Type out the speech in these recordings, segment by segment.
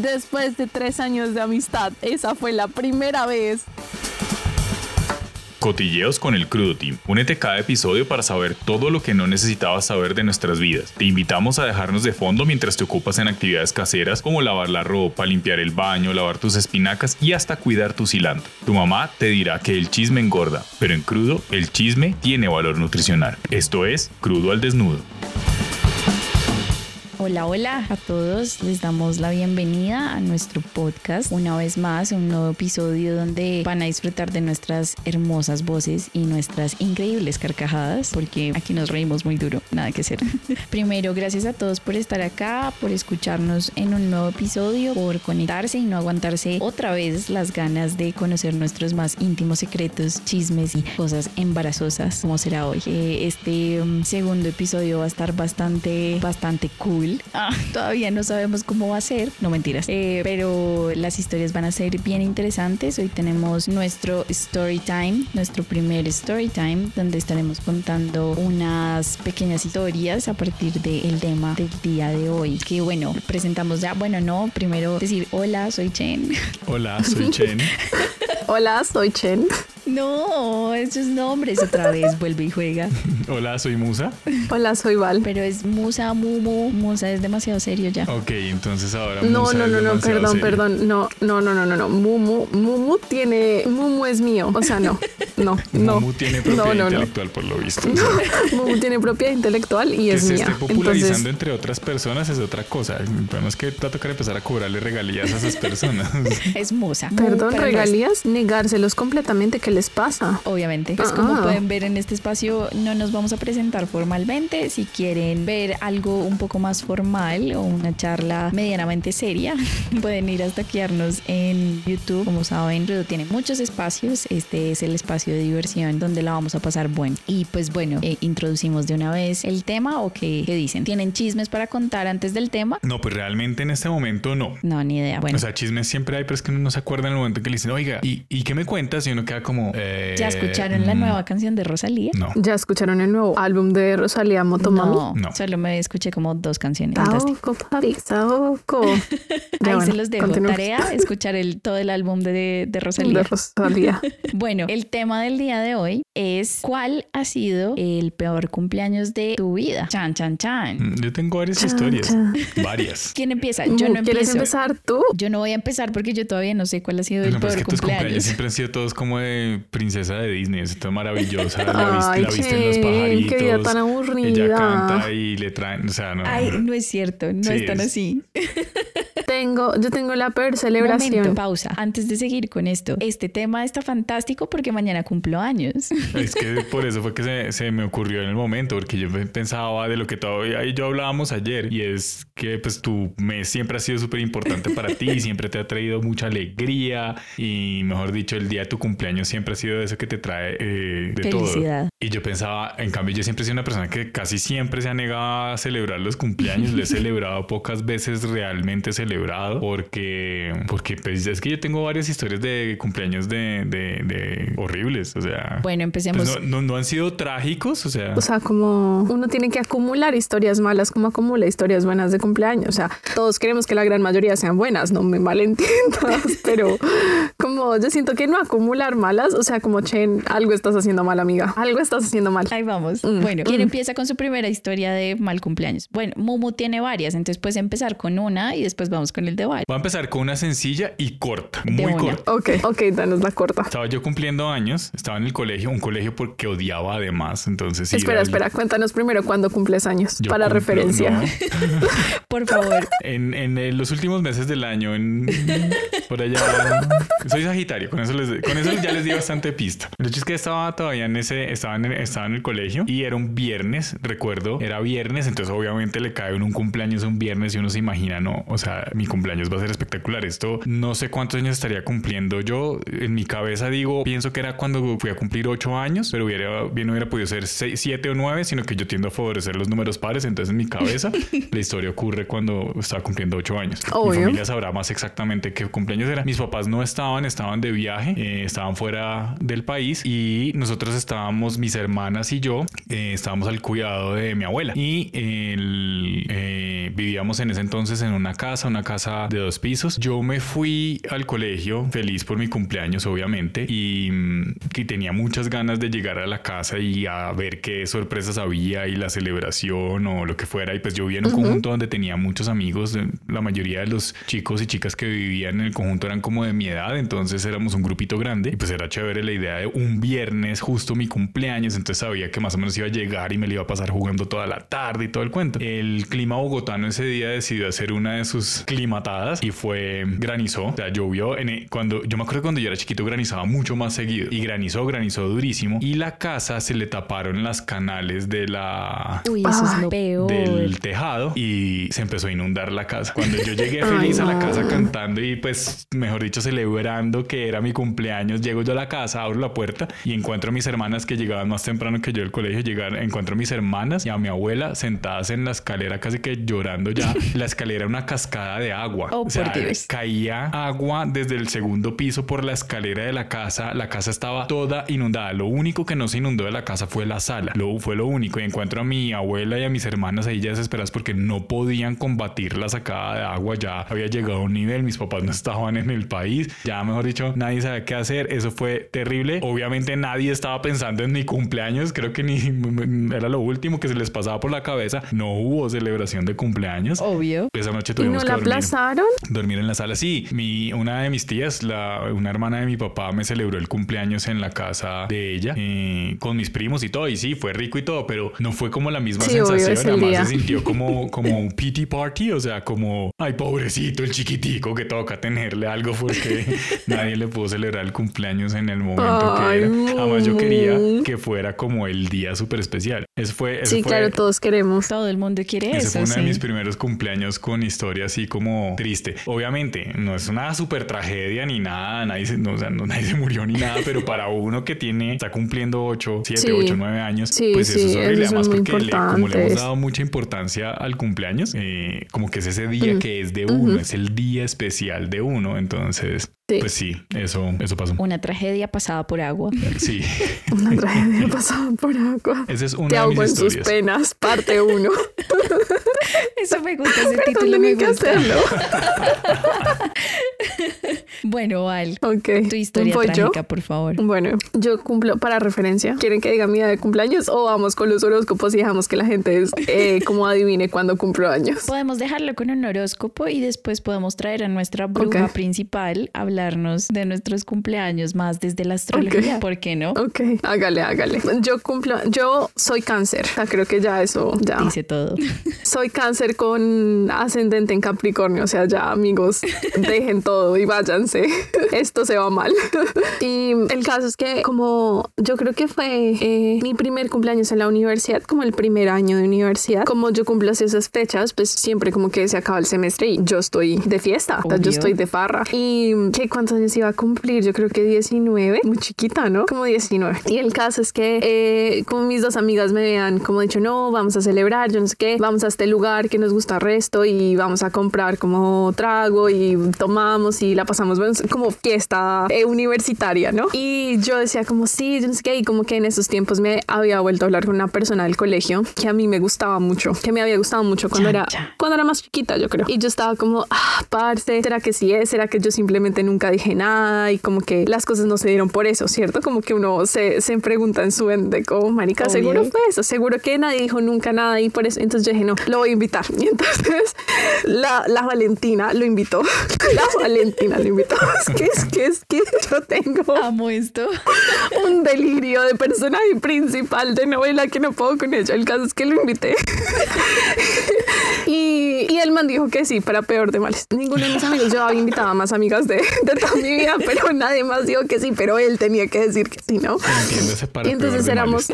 Después de tres años de amistad, esa fue la primera vez. Cotilleos con el Crudo Team. Únete cada episodio para saber todo lo que no necesitabas saber de nuestras vidas. Te invitamos a dejarnos de fondo mientras te ocupas en actividades caseras como lavar la ropa, limpiar el baño, lavar tus espinacas y hasta cuidar tu cilantro. Tu mamá te dirá que el chisme engorda, pero en crudo el chisme tiene valor nutricional. Esto es Crudo al Desnudo. Hola, hola a todos. Les damos la bienvenida a nuestro podcast. Una vez más, un nuevo episodio donde van a disfrutar de nuestras hermosas voces y nuestras increíbles carcajadas, porque aquí nos reímos muy duro, nada que hacer. Primero, gracias a todos por estar acá, por escucharnos en un nuevo episodio, por conectarse y no aguantarse otra vez las ganas de conocer nuestros más íntimos secretos, chismes y cosas embarazosas, como será hoy. Eh, este um, segundo episodio va a estar bastante, bastante cool Ah, todavía no sabemos cómo va a ser, no mentiras, eh, pero las historias van a ser bien interesantes. Hoy tenemos nuestro story time, nuestro primer story time, donde estaremos contando unas pequeñas historias a partir del tema del día de hoy. Que bueno, presentamos ya, bueno, no, primero decir hola, soy Chen. Hola, soy Chen. Hola, soy Chen. No, esos nombres otra vez vuelve y juega. Hola, soy Musa. Hola, soy Val. Pero es Musa, Mumu. Musa es demasiado serio ya. Ok, entonces ahora No, Musa no, no, no, perdón, serio. perdón. No, no, no, no, no, no. Mumu, Mumu tiene. Mumu es mío. O sea, no. No, no. Mumu tiene propiedad no, no, no. intelectual por lo visto. Mumu tiene propiedad intelectual y que es se mía. esté popularizando Entonces, entre otras personas es otra cosa. El problema es que va a tocar empezar a cobrarle regalías a esas personas. Es Musa. Mu perdón, regalías, negárselos completamente. ¿Qué les pasa? Obviamente, pues Ah. como pueden ver en este espacio no nos vamos a presentar formalmente. Si quieren ver algo un poco más formal o una charla medianamente seria, pueden ir a taquearnos en YouTube. Como saben, Rudo tiene muchos espacios. Este es el espacio de diversión donde la vamos a pasar bueno. Y pues bueno, eh, introducimos de una vez el tema o qué, qué dicen. ¿Tienen chismes para contar antes del tema? No, pues realmente en este momento no. No, ni idea. Bueno, O sea, chismes siempre hay, pero es que uno no se acuerda en el momento que le dicen, oiga, ¿y, y qué me cuentas? Y uno queda como... eh, ¿ya escucharon la mm, nueva canción de Rosalía? No. ¿Ya escucharon el nuevo álbum de Rosalía Motomami? No, No. solo me escuché como dos canciones. Saoco, papi, saoco. Ya, Ahí bueno, se los dejo. Tarea, escuchar el, todo el álbum de, de De Rosalía. Rosalía. Bueno, el tema del día de hoy es ¿cuál ha sido el peor cumpleaños de tu vida? Chan, chan, chan. Mm, Yo tengo varias Chan, historias. chan. Varias. ¿Quién empieza? Yo no ¿Quieres empiezo. empezar tú? Yo no voy a empezar porque yo todavía no sé cuál ha sido el No, pero es peor que tus cumpleaños cumpleaños. siempre han sido todos como de princesa de Disney. Es maravillosa. La, viste, Ay, la visten los Chen, pajaritos. qué vida tan aburrida. Ella canta y le traen... O sea, no... Ay, no es cierto, no Sí, es tan es- así. Tengo, yo tengo la peor celebración. Momento, pausa. Antes de seguir con esto, este tema está fantástico porque mañana cumplo años. Es que por eso fue que se, se me ocurrió en el momento, porque yo pensaba de lo que todavía y yo hablábamos ayer, y es que pues tu mes siempre ha sido súper importante para ti, siempre te ha traído mucha alegría, y mejor dicho, el día de tu cumpleaños siempre ha sido eso que te trae eh, de Felicidad. todo. Y yo pensaba, en cambio, yo siempre he sido una persona que casi siempre se ha negado a celebrar los cumpleaños, lo he celebrado pocas veces realmente celebrado, porque, porque pues, es que yo tengo varias historias de cumpleaños de, de, de horribles, o sea... Bueno, empecemos. Pues no, no, no han sido trágicos, o sea, O sea, como uno tiene que acumular historias malas como acumula historias buenas de cumpleaños. O sea, todos queremos que la gran mayoría sean buenas, no me malentiendas, pero como yo siento que no acumular malas, o sea, como Chen, algo estás haciendo mal, amiga. Algo estás haciendo mal. Ahí vamos. Mm. Bueno, ¿quién Mm. empieza con su primera historia de mal cumpleaños? Bueno, Mumu tiene varias, entonces puedes empezar con una y después vamos con el de voy a empezar con una sencilla y corta, De muy una. corta. Ok, ok, danos la corta. Estaba yo cumpliendo años, estaba en el colegio, un colegio porque odiaba además, entonces sí, espera, el- espera, cuéntanos primero cuándo cumples años, yo para cumplo- referencia. no. Por favor. En, en, los últimos meses del año, en, por allá, soy Sagitario, con eso, les, con eso ya les di bastante pista. El hecho es que estaba todavía en ese, estaba en, estaba en el colegio y era un viernes, recuerdo, era viernes, entonces obviamente le cae en un cumpleaños un viernes y uno se imagina, no, o sea, mi cumpleaños va a ser espectacular. Esto no sé cuántos años estaría cumpliendo yo. En mi cabeza digo, pienso que era cuando fui a cumplir ocho años, pero hubiera, bien hubiera podido ser seis, siete o nueve, sino que yo tiendo a favorecer los números pares. Entonces en mi cabeza la historia ocurre cuando estaba cumpliendo ocho años. Mi familia sabrá más exactamente qué cumpleaños era. Mis papás no estaban, estaban de viaje, eh, estaban fuera del país y nosotros estábamos, mis hermanas y yo, eh, estábamos al cuidado de mi abuela. Y el, Eh, vivíamos en ese entonces en una casa, una casa de dos pisos. Yo me fui al colegio feliz por mi cumpleaños, obviamente, y mm, que tenía muchas ganas de llegar a la casa y a ver qué sorpresas había y la celebración o lo que fuera. Y pues yo vivía en un conjunto donde tenía muchos amigos. La mayoría de los chicos y chicas que vivían en el conjunto eran como de mi edad, entonces éramos un grupito grande y pues era chévere la idea de un viernes justo mi cumpleaños, entonces sabía que más o menos iba a llegar y me lo iba a pasar jugando toda la tarde y todo el cuento. El clima bogotano ese día decidió hacer una de sus climatadas y fue granizó, o sea, llovió en e, cuando yo me acuerdo cuando yo era chiquito granizaba mucho más seguido y granizó, granizó durísimo y la casa se le taparon las canales de la Uy, eso es lo Ay. peor. del tejado y se empezó a inundar la casa. Cuando yo llegué feliz a la casa cantando y pues, mejor dicho, celebrando que era mi cumpleaños, llego yo a la casa, abro la puerta y encuentro a mis hermanas que llegaban más temprano que yo del colegio, llegar, encuentro a mis hermanas y a mi abuela sentadas en la escalera casi que llorando ya. La escalera era una cascada de agua. Oh, o sea, caía agua desde el segundo piso por la escalera de la casa. La casa estaba toda inundada. Lo único que no se inundó de la casa fue la sala. Lo fue lo único. Y encuentro a mi abuela y a mis hermanas ahí ya desesperadas porque no podían combatir la sacada de agua. Ya había llegado a un nivel. Mis papás no estaban en el país. Ya, mejor dicho, nadie sabía qué hacer. Eso fue terrible. Obviamente nadie estaba pensando en mi cumpleaños. Creo que ni era lo último que se les pasaba por la cabeza. No hubo celebración de cumpleaños. Obvio. Esa noche ¿Y tuvimos no que dormir aplazaron? dormir en la sala. Sí, mi, una de mis tías, la, una hermana de mi papá, me celebró el cumpleaños en la casa de ella eh, con mis primos y todo. Y sí, fue rico y todo, pero no fue como la misma Sí, sensación. Además, día. se sintió como, como un pity party, o sea, como, ay, pobrecito, el chiquitico que toca tenerle algo porque nadie le pudo celebrar el cumpleaños en el momento Ay, que era. Además, yo quería que fuera como el día súper especial. Eso fue, eso Sí, fue, claro, todos queremos. Todo el mundo quiere ese eso. fue uno de sí. mis primeros cumpleaños con historia así como triste. Obviamente, no es una super tragedia ni nada, nadie se, no, o sea, no- nadie se murió ni nada, pero para uno que tiene, está cumpliendo 8, 7, Sí. 8, 9 años, Sí, pues eso sí, es horrible. Además, porque le- como le hemos dado mucha importancia al cumpleaños, eh, como que es ese día que es de uno, es el día especial de uno. Entonces, Sí. pues sí, eso, eso pasó. Una tragedia pasada por agua. Sí, Una tragedia pasada por agua. esa es una Te de mis en sus penas, parte 1. Eso me gusta, ese Perdón, título me gusta. hacerlo. Bueno, Val, Ok. tu historia ¿Voy yo? trágica, por favor. Bueno, yo cumplo para referencia. ¿Quieren que diga mi día de cumpleaños o vamos con los horóscopos y dejamos que la gente eh, como adivine cuándo cumplo años? Podemos dejarlo con un horóscopo y después podemos traer a nuestra bruja principal a hablarnos de nuestros cumpleaños más desde la astrología. ¿Por qué no? Ok, hágale, hágale. Yo cumplo, yo soy cáncer. O sea, creo que ya eso, ya. Dice todo. Soy cáncer con ascendente en Capricornio. O sea, ya amigos, dejen todo y váyanse. Esto se va mal. Y el caso es que como yo creo que fue eh, mi primer cumpleaños en la universidad, como el primer año de universidad, como yo cumplo así esas fechas, pues siempre como que se acaba el semestre y yo estoy de fiesta, yo estoy de farra. Y ¿qué cuántos años iba a cumplir? Yo creo que 19, muy chiquita, ¿no? Como 19. Y el caso es que eh, como mis dos amigas me habían como dicho, no, vamos a celebrar, yo no sé qué, vamos a este lugar que nos gusta resto y vamos a comprar como trago y tomamos y la pasamos como fiesta eh, universitaria, ¿no? Y yo decía como sí, yo no sé qué, y como que en esos tiempos me había vuelto a hablar con una persona del colegio que a mí me gustaba mucho, que me había gustado mucho cuando Chan, era chan. cuando era más chiquita, yo creo. Y yo estaba como, ah, parce, ¿será que sí es? ¿Será que yo simplemente nunca dije nada? Y como que las cosas no se dieron por eso, ¿cierto? Como que uno se, se pregunta en su mente, como, marica, Obvio. seguro fue eso, seguro que nadie dijo nunca nada y por eso. Entonces yo dije, no, lo voy invitar. Y entonces la, la Valentina lo invitó. La Valentina lo invitó. Es que, es que, es que yo tengo Amo esto. un delirio de personaje principal de novela que no puedo con ella. El caso es que lo invité. y, y el man dijo que sí, para peor de males. Ninguno de mis amigos, yo había invitado a más amigas de, de toda mi vida, pero nadie más dijo que sí, pero él tenía que decir que sí, ¿no? Entiéndase para Y entonces peor éramos,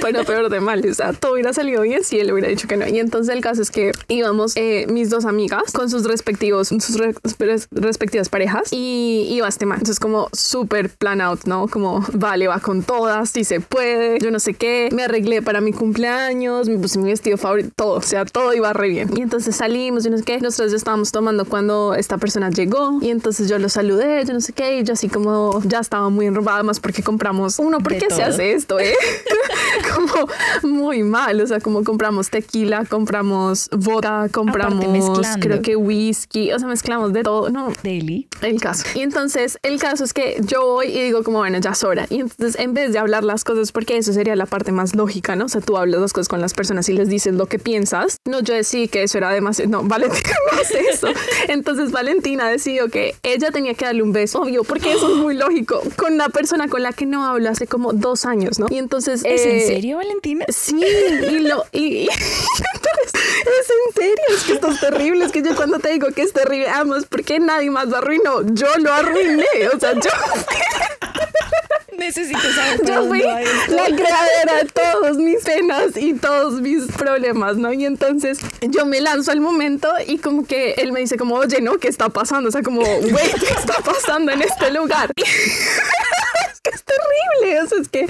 bueno, peor de males, o sea, todo hubiera salido bien si él hubiera dicho que no. Y entonces el caso es que íbamos eh, mis dos amigas con sus respectivos, sus re- res- respectivas parejas y iba este man. Entonces como súper plan out, ¿no? Como, vale, va con todas, si se puede, yo no sé qué. Me arreglé para mi cumpleaños, me puse mi vestido favorito, todo, o sea, todo iba re bien. Y entonces salimos, y no sé qué. Nosotros estábamos tomando cuando esta persona llegó y entonces yo lo saludé, yo no sé qué, y yo así como ya estaba muy enrobada más porque compramos uno, ¿por qué se hace esto, eh? como muy mal, o sea, como compramos tequila, compramos vodka, compramos creo que whisky, o sea, mezclamos de todo, no, Daily. el caso. Y entonces el caso es que yo voy y digo como, bueno, ya es hora. Y entonces en vez de hablar las cosas, porque eso sería la parte más lógica, ¿no? O sea, tú hablas las cosas con las personas y les dices lo que piensas. No, yo decidí que eso era demasiado. No, Valentina no hace eso. Entonces Valentina decidió que ella tenía que darle un beso, obvio, porque eso es muy lógico, con una persona con la que no hablo hace como dos años, ¿no? Y entonces... ¿Es eh, en serio, Valentina? Sí, y lo y, es en serio, es que esto es terrible, es que yo cuando te digo que es terrible, vamos, porque nadie más lo arruinó, yo lo arruiné, o sea, yo, Necesito saber yo por fui la creadora de todos mis penas y todos mis problemas, ¿no? Y entonces yo me lanzo al momento y como que él me dice como, oye, ¿no? ¿Qué está pasando? O sea, como, güey, ¿qué está pasando en este lugar? terrible, o sea, es que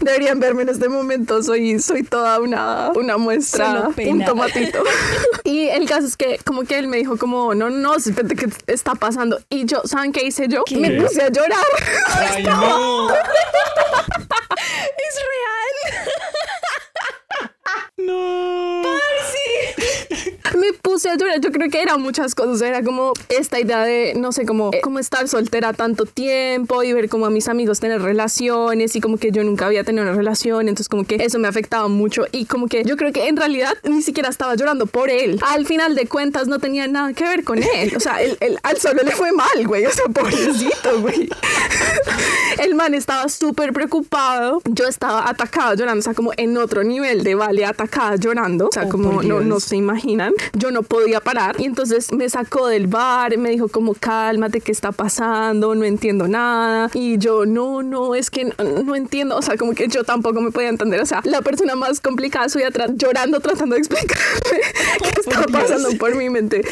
deberían verme en este momento, soy, soy toda una, una muestra, un tomatito. y el caso es que como que él me dijo como, no, no, espérate, ¿qué está pasando? Y yo, ¿saben qué hice yo? ¿Qué? Me puse a llorar. ¡Ay, no! Es real. ¡No! me puse a llorar. Yo creo que eran muchas cosas. Era como esta idea de, no sé, como, como estar soltera tanto tiempo y ver como a mis amigos tener relaciones y como que yo nunca había tenido una relación. Entonces como que eso me afectaba mucho y como que yo creo que en realidad ni siquiera estaba llorando por él. Al final de cuentas no tenía nada que ver con él. O sea, él, él- al solo le fue mal, güey. O sea, pobrecito, güey. El man estaba súper preocupado. Yo estaba atacada llorando, o sea, como en otro nivel de vale, atacada llorando. O sea, Oh, como no, no se imaginan. Yo no podía parar. Y entonces me sacó del bar, me dijo como cálmate, ¿qué está pasando? No entiendo nada. Y yo, no, no, es que no, no entiendo. O sea, como que yo tampoco me podía entender. O sea, la persona más complicada soy atrás llorando, tratando de explicarme qué estaba Dios. pasando por mi mente.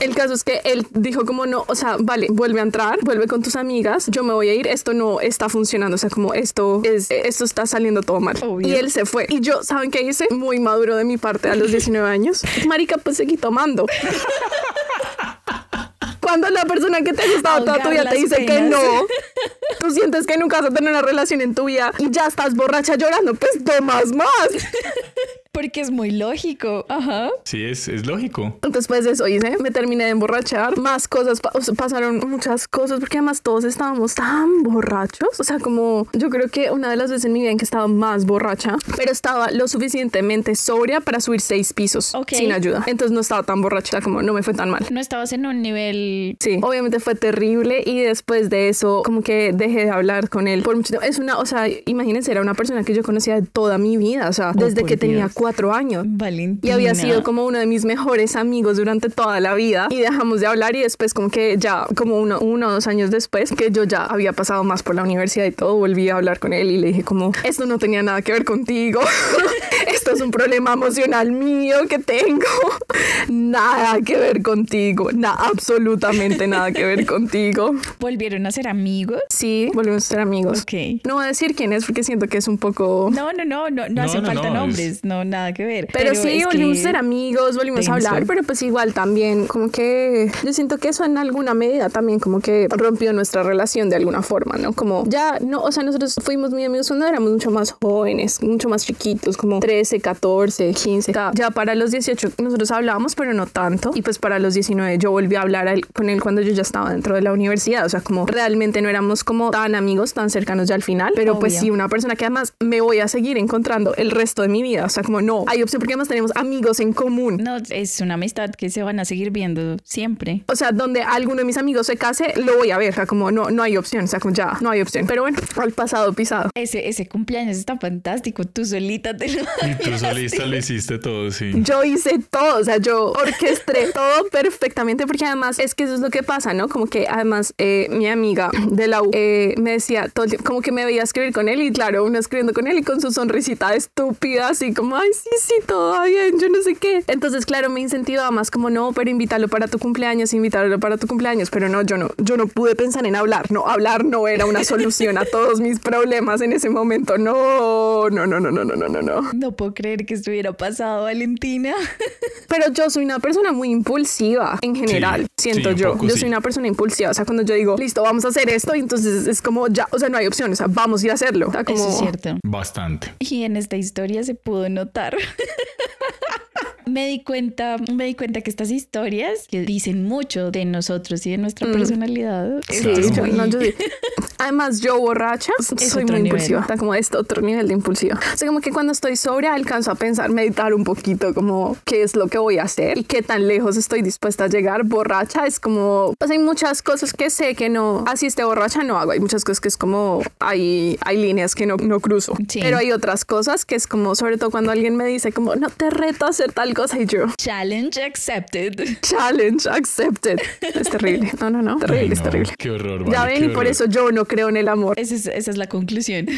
El caso es que él dijo como no, o sea, vale, vuelve a entrar, vuelve con tus amigas, yo me voy a ir, esto no está funcionando, o sea, como esto es, esto está saliendo todo mal. Obvio. Y él se fue. Y yo, ¿saben qué hice? Muy maduro de mi parte a los 19 años. Marica, pues seguí tomando. Cuando la persona que te ha gustado toda tu vida te dice que penas. no, tú sientes que nunca vas a tener una relación en tu vida y ya estás borracha llorando, pues tomas más. Porque es muy lógico. Ajá. Sí, es, es lógico. Después de eso hice, me terminé de emborrachar, más cosas, pa- o sea, pasaron muchas cosas, porque además todos estábamos tan borrachos, o sea, como yo creo que una de las veces en mi vida en que estaba más borracha, pero estaba lo suficientemente sobria para subir seis pisos Ok. sin ayuda, entonces no estaba tan borracha, como no me fue tan mal. No estabas en un nivel. Sí, obviamente fue terrible y después de eso como que dejé de hablar con él por mucho tiempo. Es una, o sea, imagínense, era una persona que yo conocía de toda mi vida, o sea, desde por que tenía cuatro años. Valentina. Y había sido como uno de mis mejores amigos durante toda la vida y dejamos de hablar y después como que ya como uno, uno o dos años después que yo ya había pasado más por la universidad y todo, volví a hablar con él y le dije como esto no tenía nada que ver contigo, esto es un problema emocional mío que tengo, nada que ver contigo, nada, absolutamente nada que ver contigo. ¿Volvieron a ser amigos? Sí, volvimos a ser amigos. Ok. No voy a decir quién es porque siento que es un poco... No, no, no, no, no, no, falta no, nombres, no, nada que ver. Pero, sí, volvimos a ser amigos, volvimos a hablar, pero pues igual también, como que yo siento que eso en alguna medida también como que rompió nuestra relación de alguna forma, ¿no? Como ya, no, o sea, nosotros fuimos muy amigos cuando éramos mucho más jóvenes, mucho más chiquitos, como 13, 14, 15. Ya, ya para los 18 nosotros hablábamos, pero no tanto. Y pues para los 19 yo volví a hablar él- con él cuando yo ya estaba dentro de la universidad, o sea, como realmente no éramos como tan amigos, tan cercanos ya al final, pero pues Obvio. sí, una persona que además me voy a seguir encontrando el resto de mi vida, o sea, como no, hay opción porque además tenemos amigos en común. No, es una amistad que se van a seguir viendo siempre. O sea, donde alguno de mis amigos se case, lo voy a ver. O sea, como no, no hay opción. O sea, como ya, no hay opción. Pero bueno, al pasado pisado. Ese, ese cumpleaños está fantástico. Tú solita te lo. Y tú solista lo hiciste todo, sí. Yo hice todo, o sea, yo orquesté todo perfectamente porque además es que eso es lo que pasa, ¿no? Como que además eh, mi amiga de la U eh, me decía todo el tiempo, como que me veía escribir con él y claro, uno escribiendo con él y con su sonrisita estúpida, así como, ay, sí, sí, todo bien, yo no sé qué. Entonces, claro, me incentivaba más como, no, pero invítalo para tu cumpleaños, invítalo para tu cumpleaños, pero no, yo no, yo no pude pensar en hablar, no, hablar no era una solución a todos mis problemas en ese momento, no, no, no, no, no, no, no, no, no. No puedo creer que esto hubiera pasado, Valentina. Pero yo soy una persona muy impulsiva en general, Sí, siento yo. poco yo sí. soy una persona impulsiva, o sea, cuando yo digo, listo, vamos a hacer esto, y entonces es como ya, o sea, no hay opción, o sea, vamos a ir a hacerlo. O sea, como, Eso es cierto. Bastante. Y en esta historia se pudo notar. me di cuenta, me di cuenta que estas historias que dicen mucho de nosotros y de nuestra personalidad. Sí, Claro. yo, no, yo sí. Además, yo borracha soy muy nivel. impulsiva. Está como este otro nivel de impulsiva. O sea, como que cuando estoy sobria alcanzo a pensar, meditar un poquito, como qué es lo que voy a hacer y qué tan lejos estoy dispuesta a llegar. Borracha es como, pues hay muchas cosas que sé que no, así esté borracha no hago. Hay muchas cosas que es como, hay, hay líneas que no, no cruzo. Sí. Pero hay otras cosas que es como, sobre todo cuando alguien me dice como, no te reto a hacer tal cosa y yo, Challenge accepted. challenge accepted. Es terrible. No, no, no. Terrible, Ay, es no, terrible. Qué horror. Ya ven, y por eso yo no creo en el amor. Esa es, esa es la conclusión.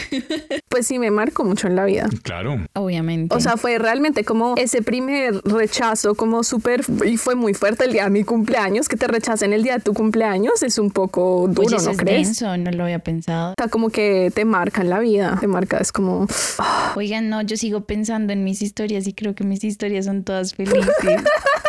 Pues sí, me marcó mucho en la vida. Claro. Obviamente. O sea, fue realmente como ese primer rechazo, como súper, y fue muy fuerte el día de mi cumpleaños, que te rechacen el día de tu cumpleaños, es un poco Oye, duro, eso ¿no es crees? denso, no lo había pensado. O sea, como que te marca en la vida, te marca, es como, Oigan, no, yo sigo pensando en mis historias y creo que mis historias son todas felices.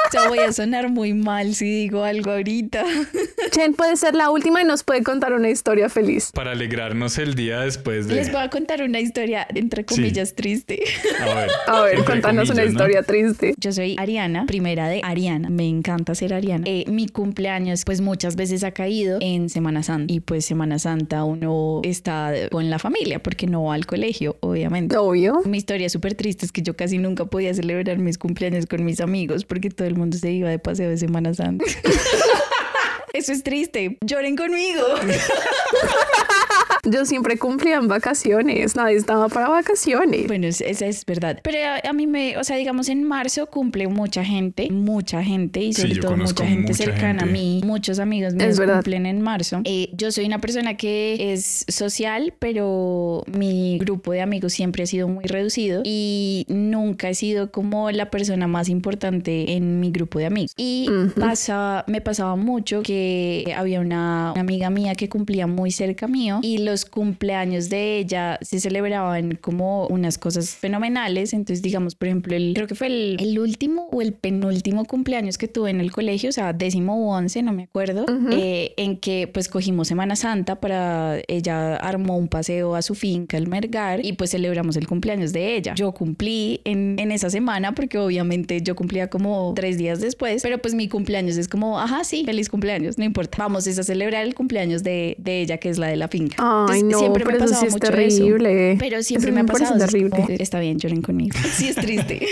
O sea, voy a sonar muy mal si digo algo ahorita. Chen puede ser la última y nos puede contar una historia feliz. Para alegrarnos el día después de. Les voy a contar una historia, entre comillas, triste. A ver. A ver, contanos una comillas, ¿no? historia triste. Yo soy Ariana, primera de Ariana. Me encanta ser Ariana. Eh, mi cumpleaños, pues muchas veces ha caído en Semana Santa. Y pues Semana Santa uno está con la familia porque no va al colegio, obviamente. Obvio. Mi historia súper triste es que yo casi nunca podía celebrar mis cumpleaños con mis amigos porque todo el mundo se iba de paseo de Semana Santa. Eso es triste. Lloren conmigo. Yo siempre cumplía en vacaciones, nadie estaba para vacaciones. Bueno, es- esa es verdad. Pero a, a mí me, o sea, digamos, en marzo cumple mucha gente, mucha gente y Sí, sobre yo todo mucha gente mucha cercana a gente. mí. Muchos amigos míos cumplen en marzo. Eh, yo soy una persona que es social, pero mi grupo de amigos siempre ha sido muy reducido y nunca he sido como la persona más importante en mi grupo de amigos. Y Ujú. pasa, me pasaba mucho que había una, una amiga mía que cumplía muy cerca mío y los cumpleaños de ella se celebraban como unas cosas fenomenales. Entonces, digamos, por ejemplo, el, creo que fue el, el último o el penúltimo cumpleaños que tuve en el colegio, o sea, décimo o once, no me acuerdo, eh, en que pues cogimos Semana Santa para ella armó un paseo a su finca, el Mergar, y pues celebramos el cumpleaños de ella. Yo cumplí en, en esa semana porque obviamente yo cumplía como tres días después, pero pues mi cumpleaños es como, ajá, sí, feliz cumpleaños, no importa. Vamos es a celebrar el cumpleaños de, de ella, que es la de la finca. Ay, no, siempre me pero eso pasaba sí es mucho eso. terrible. Pero siempre Eso me ha me parece pasado. es terrible. como, está bien, lloren conmigo. Sí, es triste.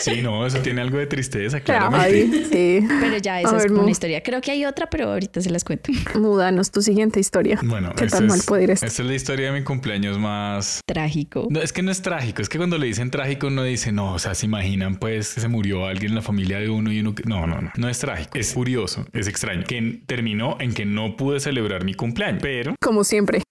Sí, no, eso tiene algo de tristeza, claramente. Ay, sí. Pero ya esa A es ver, una historia. Creo que hay otra, pero ahorita se las cuento. Múdanos tu siguiente historia. Bueno, ¿Qué tan mal es, puede ir esto? esta es la historia de mi cumpleaños más. Trágico. No, es que no es trágico, es que cuando le dicen trágico uno dice, no, o sea, se imaginan pues que se murió alguien en la familia de uno y uno que... No, no, no, no es trágico, es curioso, es extraño, que terminó en que no pude celebrar mi cumpleaños, pero Como siempre.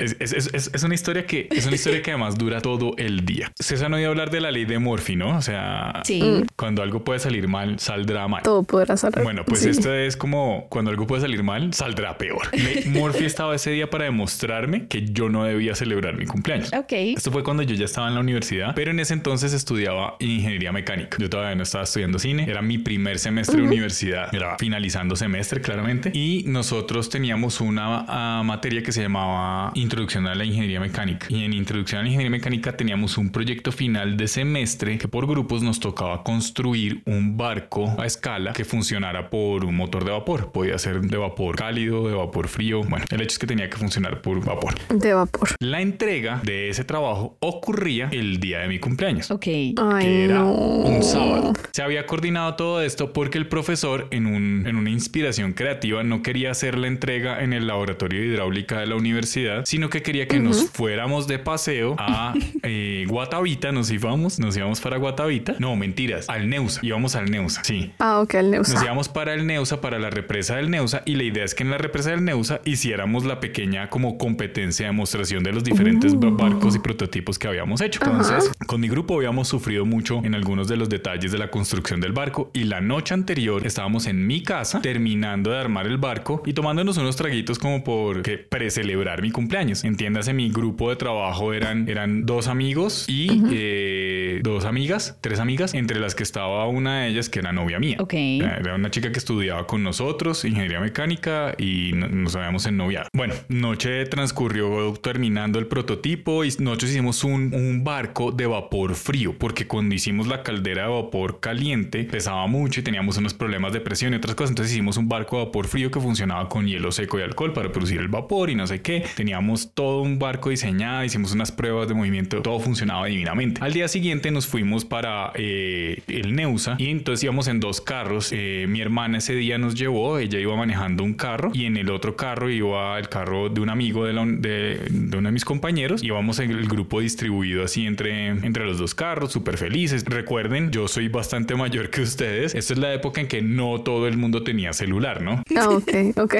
Es, es- es- es- una historia que es una historia que además dura todo el día. Ustedes han oído hablar de la ley de Murphy, ¿no? O sea, Sí. Cuando algo puede salir mal, saldrá mal. Todo podrá salir. Bueno, pues Sí. esto es como cuando algo puede salir mal, saldrá peor. Murphy estaba ese día para demostrarme que yo no debía celebrar mi cumpleaños. Ok. Esto fue cuando yo ya estaba en la universidad, pero en ese entonces estudiaba ingeniería mecánica. Yo todavía no estaba estudiando cine, era mi primer semestre de universidad, era finalizando semestre claramente, y nosotros teníamos una ah, materia que se llamaba Introducción a la Ingeniería Mecánica. Y en Introducción a la Ingeniería Mecánica teníamos un proyecto final de semestre que por grupos nos tocaba construir un barco a escala que funcionara por un motor de vapor. Podía ser de vapor cálido, de vapor frío. Bueno, el hecho es que tenía que funcionar por vapor. De vapor. La entrega de ese trabajo ocurría el día de mi cumpleaños. Ok. Ay, Que era no. un sábado. Se había coordinado todo esto porque el profesor, en, un- en una inspiración creativa, no quería hacer la entrega en el laboratorio de hidráulica de la universidad, sino que quería que nos fuéramos de paseo a eh, Guatavita, nos íbamos, nos íbamos para Guatavita. No, mentiras, al Neusa, íbamos al Neusa, sí. Ah, ok, al Neusa. Nos íbamos para el Neusa, para la represa del Neusa, y la idea es que en la represa del Neusa hiciéramos la pequeña como competencia de demostración de los diferentes Uh. barcos y prototipos que habíamos hecho. Entonces, con mi grupo habíamos sufrido mucho en algunos de los detalles de la construcción del barco y la noche anterior estábamos en mi casa terminando de armar el barco y tomándonos unos traguitos como por que precelebrar mi cumpleaños. Entiéndase, mi grupo de trabajo eran, eran dos amigos y eh, dos amigas, tres amigas, entre las que estaba una de ellas que era novia mía. Ok. Era una chica que estudiaba con nosotros, ingeniería mecánica, y no- nos habíamos ennoviado. Bueno, noche transcurrió terminando el prototipo y nosotros hicimos un, un barco de vapor frío, porque cuando hicimos la caldera de vapor caliente pesaba mucho y teníamos unos problemas de presión y otras cosas. Entonces hicimos un barco de vapor frío que funcionaba con hielo seco y alcohol para producir el vapor y no sé qué. Teníamos todo un barco diseñado, hicimos unas pruebas de movimiento, todo funcionaba divinamente. Al día siguiente nos fuimos para eh, el Neusa y entonces íbamos en dos carros. Eh, mi hermana ese día nos llevó, ella iba manejando un carro y en el otro carro iba el carro de un amigo de, la de- de uno de mis compañeros. Íbamos en el grupo distribuido así entre, entre los dos carros, súper felices. Recuerden, yo soy bastante mayor que ustedes. Esta es la época en que no todo el mundo tenía celular, ¿no? Ah, ok, ok.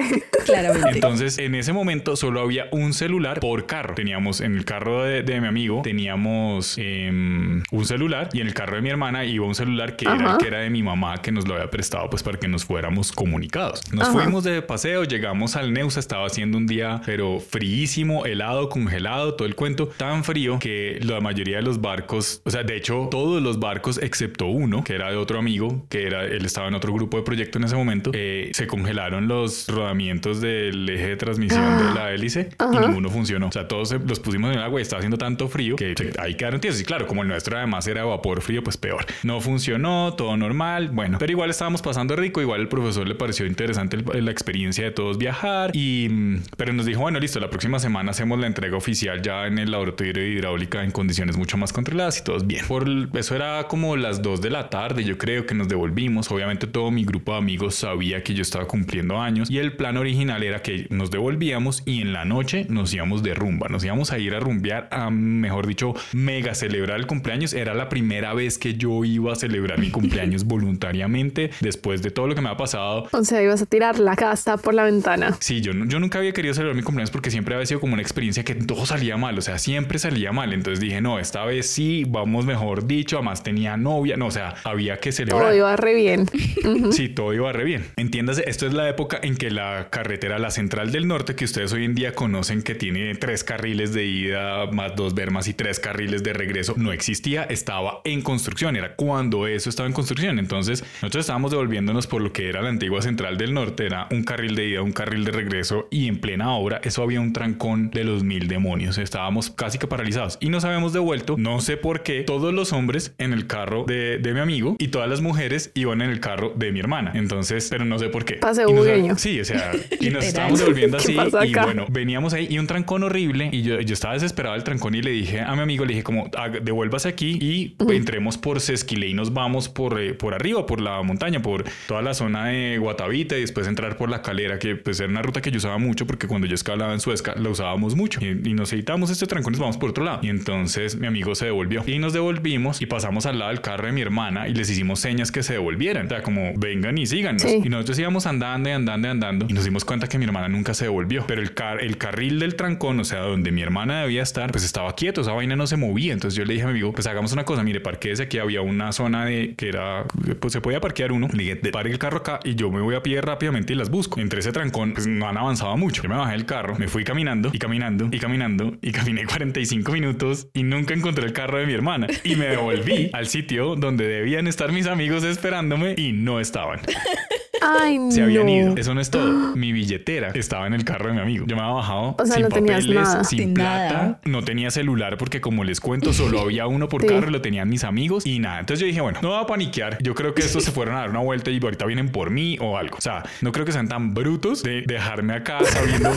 Claramente. Entonces, en ese momento solo había un celular por carro. Teníamos en el carro de, de mi amigo, teníamos em, un celular y en el carro de mi hermana iba un celular que era el que era de mi mamá que nos lo había prestado pues para que nos fuéramos comunicados. Nos Ajá. fuimos de paseo, llegamos al Neusa, estaba haciendo un día pero fríísimo, helado, congelado, todo el cuento, tan frío que la mayoría de los barcos, o sea, de hecho todos los barcos excepto uno, que era de otro amigo, que era él estaba en otro grupo de proyecto en ese momento, eh, se congelaron los rodamientos del eje de transmisión de la hélice y. ninguno funcionó. O sea, todos los pusimos en el agua y estaba haciendo tanto frío que ahí quedaron tiesos. Y claro, como el nuestro además era vapor frío, pues peor. No funcionó, todo normal. Bueno, pero igual estábamos pasando rico. Igual el profesor le pareció interesante la experiencia de todos viajar. Y, mm, pero nos dijo, bueno, listo, la próxima semana hacemos la entrega oficial ya en el laboratorio de hidráulica en condiciones mucho más controladas y todos bien. Por eso era como las 2 de la tarde, yo creo que nos devolvimos. Obviamente todo mi grupo de amigos sabía que yo estaba cumpliendo años y el plan original era que nos devolvíamos y en la noche nos íbamos de rumba, nos íbamos a ir a rumbear a, mejor dicho, mega celebrar el cumpleaños. Era la primera vez que yo iba a celebrar mi cumpleaños voluntariamente después de todo lo que me ha pasado. O sea, ibas a tirar la casa por la ventana. Sí, yo, yo nunca había querido celebrar mi cumpleaños porque siempre había sido como una experiencia que todo salía mal, o sea, siempre salía mal. Entonces dije, no, esta vez sí, vamos mejor dicho, además tenía novia, no, o sea, había que celebrar. Todo iba re bien. Sí, todo iba re bien. Entiéndase, esto es la época en que la carretera, la central del norte, que ustedes hoy en día conocen que tiene tres carriles de ida, más dos bermas y tres carriles de regreso, no existía, estaba en construcción. Era cuando eso estaba en construcción. Entonces, nosotros estábamos devolviéndonos por lo que era la antigua central del norte, era un carril de ida, un carril de regreso y en plena obra, eso había un trancón de los mil demonios. Estábamos casi que paralizados y nos habíamos devuelto. No sé por qué todos los hombres en el carro de, de mi amigo y todas las mujeres iban en el carro de mi hermana. Entonces, pero no sé por qué. Paseo nos-. Sí, o sea, y nos estábamos devolviendo ¿Qué así. Y bueno, veníamos ahí y un trancón horrible. Y yo, yo estaba desesperado del trancón y le dije a mi amigo, le dije como, "Haga- devuélvase aquí y entremos por Sesquile y nos vamos por, eh, por arriba, por la montaña, por toda la zona de Guatavita y después entrar por la calera, que pues era una ruta que yo usaba mucho porque cuando yo escalaba en Suezca la usábamos mucho. Y, y nos editamos este trancón y nos vamos por otro lado. Y entonces mi amigo se devolvió y nos devolvimos y pasamos al lado del carro de mi hermana y les hicimos señas que se devolvieran. O sea, como vengan y síganos. Sí. Y nosotros íbamos andando y andando y andando y nos dimos cuenta que mi hermana nunca se devolvió. Pero el, car el carril del trancón, o sea, donde mi hermana debía estar, pues estaba quieto, esa vaina no se movía. Entonces yo le dije a mi amigo, pues hagamos una cosa, mire, parquéese aquí, había una zona de que era, pues se podía parquear uno. Le dije, "De- pare el carro acá y yo me voy a pie rápidamente y las busco. Entre ese trancón, pues no han avanzado mucho. Yo me bajé del carro, me fui caminando y caminando y caminando y caminé 45 minutos y nunca encontré el carro de mi hermana. Y me devolví al sitio donde debían estar mis amigos esperándome y no estaban. Ay, Se habían no. ido. Eso no es todo. Mi billetera estaba en el carro de mi amigo. Yo me había bajado O sea, sin no tenías papeles, nada. sin Sin plata. nada. No tenía celular porque como les cuento, solo había uno por Sí. carro y lo tenían mis amigos y nada. Entonces yo dije, bueno, no va a paniquear. Yo creo que estos se fueron a dar una vuelta y ahorita vienen por mí o algo. O sea, no creo que sean tan brutos de dejarme acá sabiendo.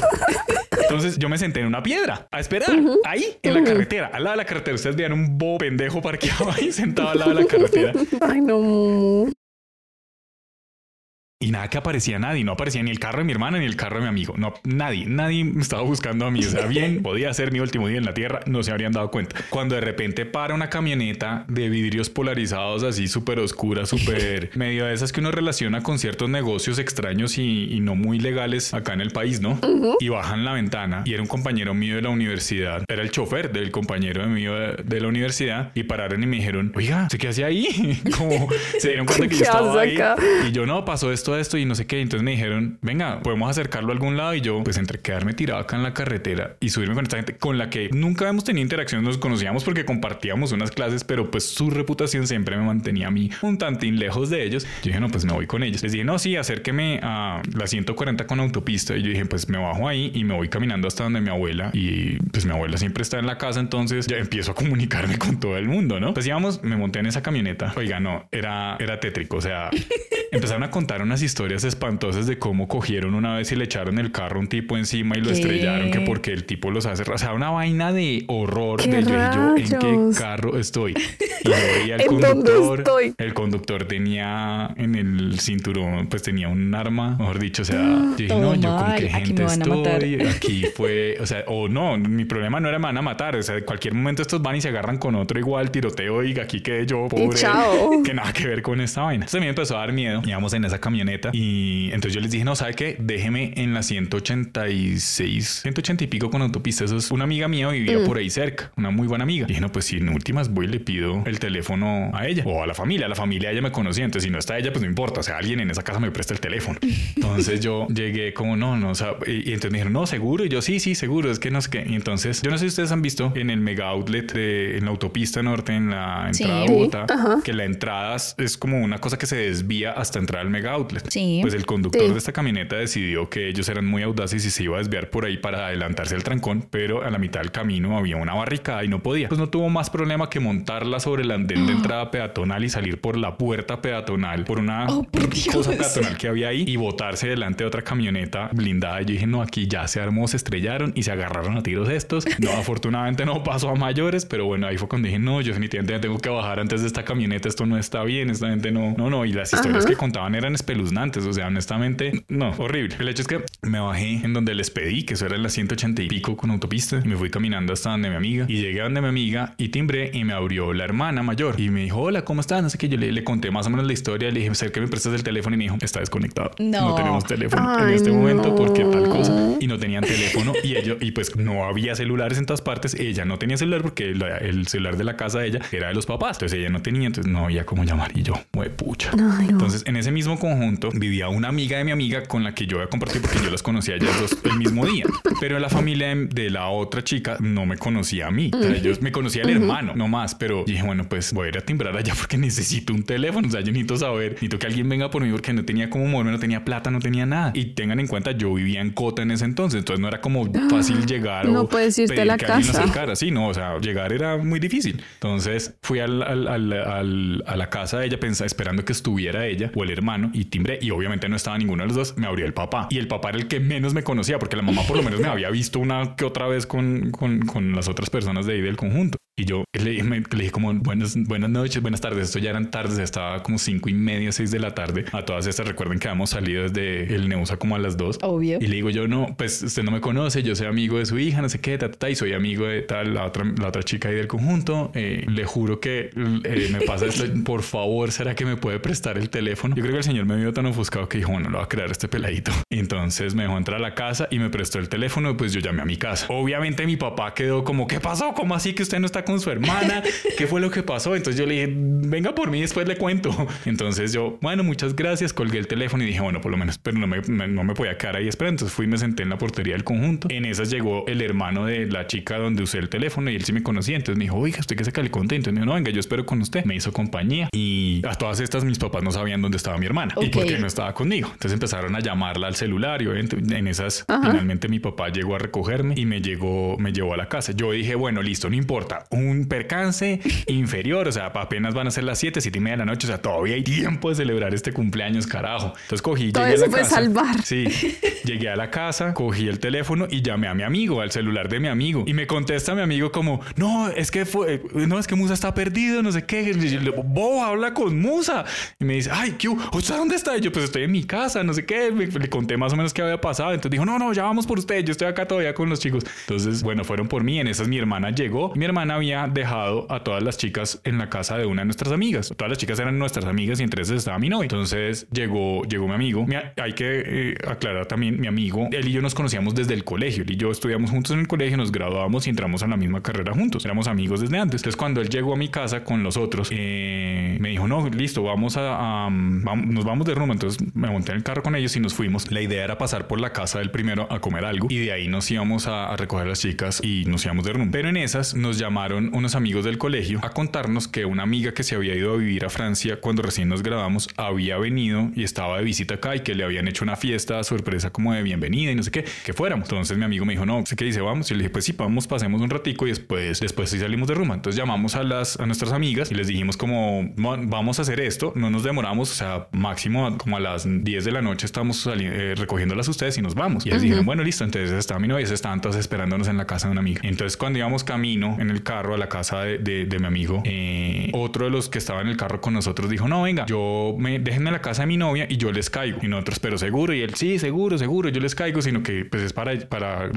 Entonces yo me senté en una piedra a esperar ahí en la carretera, al lado de la carretera. Ustedes vean un bobo pendejo parqueado ahí sentado al lado de la carretera. Ay, no. Y nada que aparecía nadie, no aparecía ni el carro de mi hermana ni el carro de mi amigo, no, nadie, nadie me estaba buscando a mí, o sea, bien, podía ser mi último día en la tierra, no se habrían dado cuenta. Cuando de repente para una camioneta de vidrios polarizados así súper oscura, súper medio de esas que uno relaciona con ciertos negocios extraños y, no muy legales acá en el país, ¿no? Y bajan la ventana y era un compañero mío de la universidad, era el chofer del compañero mío de, la universidad y pararon y me dijeron, oiga, ¿se qué hacía ahí? Como se dieron cuenta que yo estaba ahí y yo no, pasó esto, esto y no sé qué. Entonces me dijeron, venga, podemos acercarlo a algún lado y yo pues entre quedarme tirado acá en la carretera y subirme con esta gente con la que nunca habíamos tenido interacción, nos conocíamos porque compartíamos unas clases, pero pues su reputación siempre me mantenía a mí un tantín lejos de ellos. Yo dije, no, pues me voy con ellos. Les dije, no, sí, acérqueme a la 140 con autopista. Y yo dije, pues me bajo ahí y me voy caminando hasta donde mi abuela. Y pues mi abuela siempre está en la casa, entonces ya empiezo a comunicarme con todo el mundo, ¿no? Pues íbamos, me monté en esa camioneta. Oiga, no, era, era tétrico. O sea, empezaron a contar unas historias espantosas de cómo cogieron una vez y le echaron el carro a un tipo encima y lo estrellaron, que porque el tipo los hace. O sea, una vaina de horror de yo, en qué carro estoy. Y yo veía el conductor. El conductor tenía en el cinturón, pues tenía un arma, mejor dicho. O sea, yo dije, no, yo con qué gente estoy. Aquí fue, o sea, o no, mi problema no era me van a matar. O sea, en cualquier momento estos van y se agarran con otro igual, tiroteo y aquí quedé yo, pobre. Que nada que ver con esta vaina. Entonces me empezó a dar miedo. Íbamos en esa camioneta y entonces yo les dije, no, ¿sabe qué? Déjeme en la 186, 180 y pico con autopista. Eso es una amiga mía vivía mm. por ahí cerca, una muy buena amiga. Y dije, no, pues si en últimas voy y le pido el teléfono a ella o a la familia. A la familia ella me conocía, entonces si no está ella, pues no importa. O sea, alguien en esa casa me presta el teléfono. Entonces yo llegué como, no, no, o sea, y, entonces me dijeron, no, seguro. Y yo, sí, sí, seguro. Es que no sé qué. Y entonces, yo no sé si ustedes han visto en el mega outlet de, en la autopista norte, en la entrada de Bogotá, que la entrada es como una cosa que se desvía hasta entrar al mega outlet. Sí. Pues el conductor de esta camioneta decidió que ellos eran muy audaces y se iba a desviar por ahí para adelantarse al trancón, pero a la mitad del camino había una barricada y no podía. Pues no tuvo más problema que montarla sobre el andén de entrada peatonal y salir por la puerta peatonal, por una oh, cosa peatonal que había ahí y botarse delante de otra camioneta blindada. Y yo dije, no, aquí ya se armó, se estrellaron y se agarraron a tiros estos. No, afortunadamente no pasó a mayores, pero bueno, ahí fue cuando dije, no, yo definitivamente tengo que bajar antes de esta camioneta, esto no está bien, esta gente no, no, no. Y las historias que contaban eran espeluznantes, o sea, honestamente, no, horrible. El hecho es que me bajé en donde les pedí, que eso era en la 180 y pico con autopista, y me fui caminando hasta donde mi amiga, y llegué a donde mi amiga y timbré y me abrió la hermana mayor y me dijo, hola, ¿cómo estás? No sé qué, yo le, conté más o menos la historia, le dije, sé que me prestas el teléfono y me dijo, está desconectado. No, tenemos teléfono en este momento porque tal cosa. Y no tenían teléfono y ellos, y pues no había celulares en todas partes. Ella no tenía celular porque el celular de la casa de ella era de los papás. Entonces ella no tenía, entonces no había cómo llamar. Y yo, pucha. Entonces en ese mismo conjunto vivía una amiga de mi amiga con la que yo había compartido porque yo las conocía ellas dos el mismo día. Pero la familia de la otra chica no me conocía a mí. ellos me conocía el hermano, no más. Pero dije, bueno, pues voy a ir a timbrar allá porque necesito un teléfono. O sea, yo necesito saber, necesito que alguien venga por mí porque no tenía como moverme, no tenía plata, no tenía nada. Y tengan en cuenta, yo vivía en Cota en ese entonces, entonces no era como fácil llegar no puedes irte a la casa. Sí, no, o sea, llegar era muy difícil. Entonces fui al, al, a la casa de ella pensando, esperando que estuviera ella o el hermano y y obviamente no estaba ninguno de los dos. Me abrió el papá y el papá era el que menos me conocía porque la mamá por lo menos me había visto una que otra vez con, con, con las otras personas de ahí del conjunto. Y yo le, le, dije como buenas, buenas noches, buenas tardes. Esto ya eran tardes, estaba como cinco y media, seis de la tarde. A todas estas recuerden que habíamos salido desde el Neusa como a las dos. Obvio. Y le digo yo, no, pues usted no me conoce, yo soy amigo de su hija, no sé qué, ta, y soy amigo de tal, la otra, la otra chica ahí del conjunto. Eh, le juro que eh, me pasa esto, por favor, ¿será que me puede prestar el teléfono? Yo creo que el señor me vio tan ofuscado que dijo, bueno, lo va a crear este peladito. Y entonces me dejó entrar a la casa y me prestó el teléfono, pues yo llamé a mi casa. Obviamente mi papá quedó como, ¿qué pasó? ¿Cómo así que usted no está con su hermana? ¿Qué fue lo que pasó? Entonces yo le dije, venga por mí, después le cuento. Entonces yo, bueno, muchas gracias, colgué el teléfono y dije, bueno, por lo menos, pero no me, no me podía quedar ahí esperando. Entonces fui y me senté en la portería del conjunto. En esas llegó el hermano de la chica donde usé el teléfono y él sí me conocía. Entonces me dijo, oiga, usted que se le contento. Entonces me dijo, no, venga, yo espero con usted. Me hizo compañía y a todas estas mis papás no sabían dónde estaba mi hermana y por qué no estaba conmigo. Entonces empezaron a llamarla al celular y en esas finalmente mi papá llegó a recogerme y me llegó, me llevó a la casa. Yo dije, bueno, listo, no importa. Un percance inferior, o sea, apenas van a ser las 7, 7 y media de la noche, o sea, todavía hay tiempo de celebrar este cumpleaños, carajo. Entonces cogí, llegué a la casa. salvar. Sí, llegué a la casa, cogí el teléfono y llamé a mi amigo, al celular de mi amigo. Y me contesta mi amigo como, no, es que fue, no, es que Musa está perdido, no sé qué. Vos habla con Musa. Y me dice, ay, ¿qué? ¿Usted dónde está? Y yo, pues estoy en mi casa, no sé qué. le conté más o menos qué había pasado. Entonces dijo, no, no, ya vamos por usted. Yo estoy acá todavía con los chicos. Entonces, bueno, fueron por mí. En esas mi hermana llegó. Mi hermana había dejado a todas las chicas en la casa de una de nuestras amigas. Todas las chicas eran nuestras amigas y entre esas estaba mi novia. Entonces llegó, llegó mi amigo. hay que eh, aclarar también, mi amigo, él y yo nos conocíamos desde el colegio. Él y yo estudiamos juntos en el colegio, nos graduamos y entramos a la misma carrera juntos. Éramos amigos desde antes. Entonces, cuando él llegó a mi casa con los otros, eh, me dijo, no, listo, vamos a, nos vamos de rumbo. Entonces me monté en el carro con ellos y nos fuimos. La idea era pasar por la casa del primero a comer algo y de ahí nos íbamos a, recoger a las chicas y nos íbamos de rumbo. Pero en esas nos llamaron unos amigos del colegio a contarnos que una amiga que se había ido a vivir a Francia cuando recién nos graduamos había venido y estaba de visita acá y que le habían hecho una fiesta sorpresa como de bienvenida y no sé qué, que fuéramos. Entonces mi amigo me dijo, no, sé qué dice, vamos. Y le dije, pues sí, vamos, pasemos un ratico y después, después sí salimos de rumba. Entonces llamamos a las, a nuestras amigas y les dijimos como, vamos a hacer esto, no nos demoramos, o sea, máximo como a las 10 de la noche estamos eh, recogiéndolas ustedes y nos vamos. Y ellos dijeron, bueno, listo. Entonces estaba mi novia, estaban todos esperándonos en la casa de una amiga. Entonces cuando íbamos camino en el carro a la casa de, mi amigo, eh, otro de los que estaba en el carro con nosotros dijo, no, venga, yo me déjenme la casa de mi novia y yo les caigo. Y nosotros, pero seguro. Y él, sí, seguro, seguro, yo les caigo, sino que pues es para,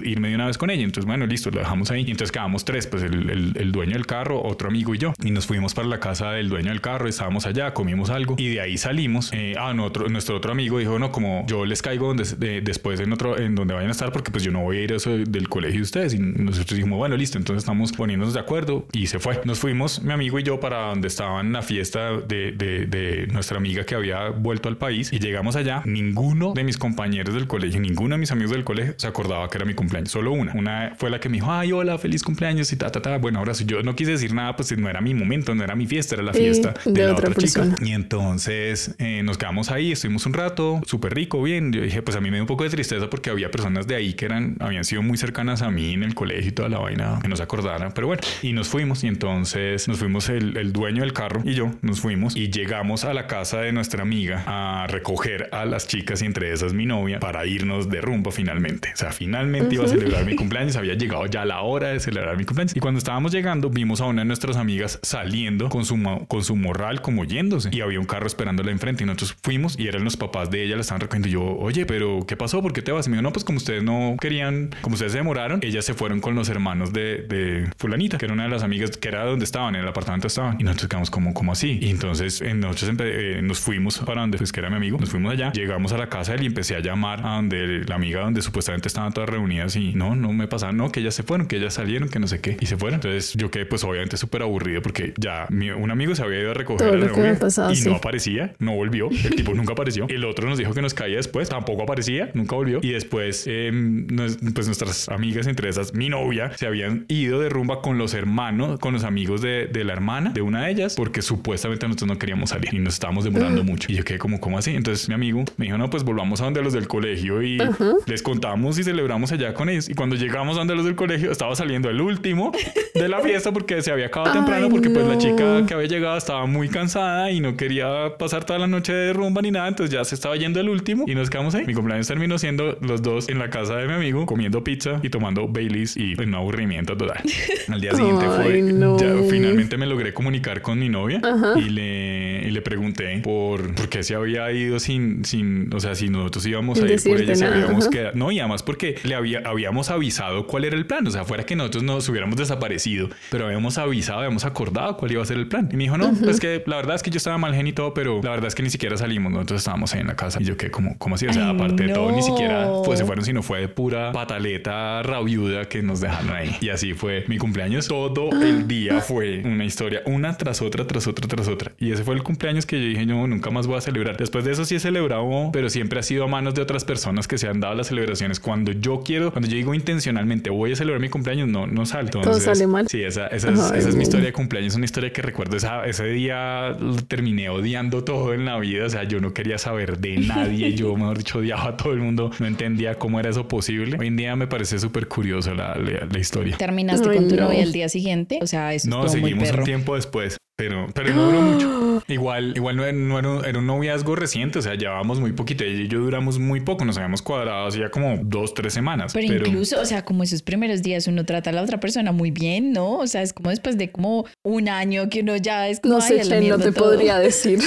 irme de una vez con ella. Entonces, bueno, listo, lo dejamos ahí. Y entonces quedamos tres, pues el, dueño del carro, otro amigo y yo. Y nos fuimos para la casa del dueño del carro, estábamos allá, comimos algo y de ahí salimos. Eh, ah, nuestro, otro amigo dijo, no, como yo les caigo después en otro, en donde vayan a estar, porque pues yo no voy a ir a eso del colegio de ustedes. Y nosotros dijimos, bueno, listo, entonces estamos poniéndonos de acuerdo y se fue. Nos fuimos, mi amigo y yo, para donde estaban la fiesta de, de, de nuestra amiga que había vuelto al país y llegamos allá. Ninguno de mis compañeros del colegio, ninguno de mis amigos del colegio se acordaba que era mi cumpleaños, solo una. Una fue la que me dijo, ay, hola, feliz cumpleaños y ta, ta, ta. Bueno, ahora si yo no quise decir nada, pues no era mi momento, no era mi fiesta, era la fiesta de, la otra, chica. Y entonces eh, nos quedamos ahí, estuvimos un rato, súper rico, bien. Yo dije, pues a mí me dio un poco de tristeza porque había personas de ahí que eran, habían sido muy cercanas a mí en el colegio y toda la vaina, que no se acordaran. Pero bueno, y nos fuimos y entonces nos fuimos el, el dueño del carro y yo nos fuimos y llegamos a la casa de nuestra amiga a recoger a las chicas y entre esas mi novia para irnos de rumbo finalmente. O sea, finalmente iba a celebrar mi cumpleaños, había llegado ya la hora de celebrar mi cumpleaños. Y cuando estábamos llegando, vimos a una de nuestras amigas saliendo con su, con su morral como yéndose y había un carro esperándola enfrente y nosotros fuimos y eran los papás de ella, la estaban recogiendo. Y yo, oye, pero ¿qué pasó? ¿Por qué te vas? Y me dijo, no, pues como ustedes no querían, como ustedes se demoraron, ellas se fueron con los hermanos de, de Fulanita, que era una de las amigas que era donde estaban, en el apartamento estaban. Y nosotros quedamos como, como así. Y entonces nosotros eh, nos fuimos para donde pues que era mi amigo, nos fuimos allá, llegamos a la casa de él y empecé a llamar a donde la amiga donde supuestamente estaban todas reunidas y no, no me pasaban, no, que ellas se fueron, que ellas salieron, que no sé qué y se fueron. Entonces yo quedé pues obviamente súper aburrido porque ya un amigo se había ido a recoger la reunión y no aparecía, no volvió, el tipo nunca apareció. El otro nos dijo que nos caía después, tampoco aparecía, nunca volvió y después em, pues nuestras amigas, entre esas mi novia, se habían ido de rumba con los hermanos, con los amigos de, de la hermana de una de ellas porque supuestamente nosotros no queríamos salir y nos estábamos demorando mucho. Y yo quedé como, ¿cómo así? Entonces mi amigo me dijo, no, pues volvamos a donde los del colegio y les contamos y celebramos allá con ellos. Y cuando llegamos a donde los del colegio, estaba saliendo el último de la fiesta porque se había acabado temprano, porque pues la chica que había llegado estaba muy cansada y no quería pasar toda la noche de rumba ni nada, entonces ya se estaba yendo el último y nos quedamos ahí. Mi cumpleaños terminó siendo los dos en la casa de mi amigo, comiendo pizza y tomando Baileys y un aburrimiento total. Al día siguiente fue, ya finalmente me logré comunicar con mi novia y le, y le pregunté por, por qué se había ido sin, sin, o sea, si nosotros íbamos a ir por ella, si habíamos quedado. No, y además porque le había, habíamos avisado cuál era el plan. O sea, fuera que nosotros nos hubiéramos desaparecido, pero habíamos avisado, habíamos acordado cuál iba a ser el plan. Y me dijo, no, es que la verdad es que yo estaba mal gen y todo, pero la verdad es que ni siquiera salimos. Nosotros estábamos ahí en la casa. Y yo, que como, como así? O sea, aparte de todo, ni siquiera pues, se fueron, sino fue de pura pataleta rabiuda que nos dejaron ahí. Y así fue mi cumpleaños. Todo el día fue una historia, una tras otra, tras otra, tras otra. Y ese fue el cumpleaños que yo dije, no, nunca más voy a celebrar. Después de eso sí he celebrado, pero siempre ha sido a manos de otras personas que se han dado las celebraciones. Cuando yo quiero, cuando yo digo intencionalmente voy a celebrar mi cumpleaños, no, no sale. Todo sale mal. Sí, esa, esa, es, esa es mi historia de cumpleaños, una historia que recuerdo. Esa, ese día terminé odiando todo en la vida. O sea, yo no quería saber de nadie. Yo, mejor dicho, odiaba a todo el mundo. No entendía cómo era eso posible. Hoy en día me parece súper curiosa la, la, la, historia. ¿Terminaste Ay, con tu no. novia el día siguiente? O sea, eso No, estuvo muy seguimos perro. un tiempo después. Pero, pero no duró mucho. Igual, igual no, era, no era un, era un noviazgo reciente, o sea, llevábamos muy poquito. Ella y yo duramos muy poco, nos habíamos cuadrado hacía como dos, tres semanas. Pero, incluso, o sea, como esos primeros días uno trata a la otra persona muy bien, ¿no? O sea, es como después de como un año que uno ya es como, No sé, "Ay, a la Chen, no te todo". podría decir.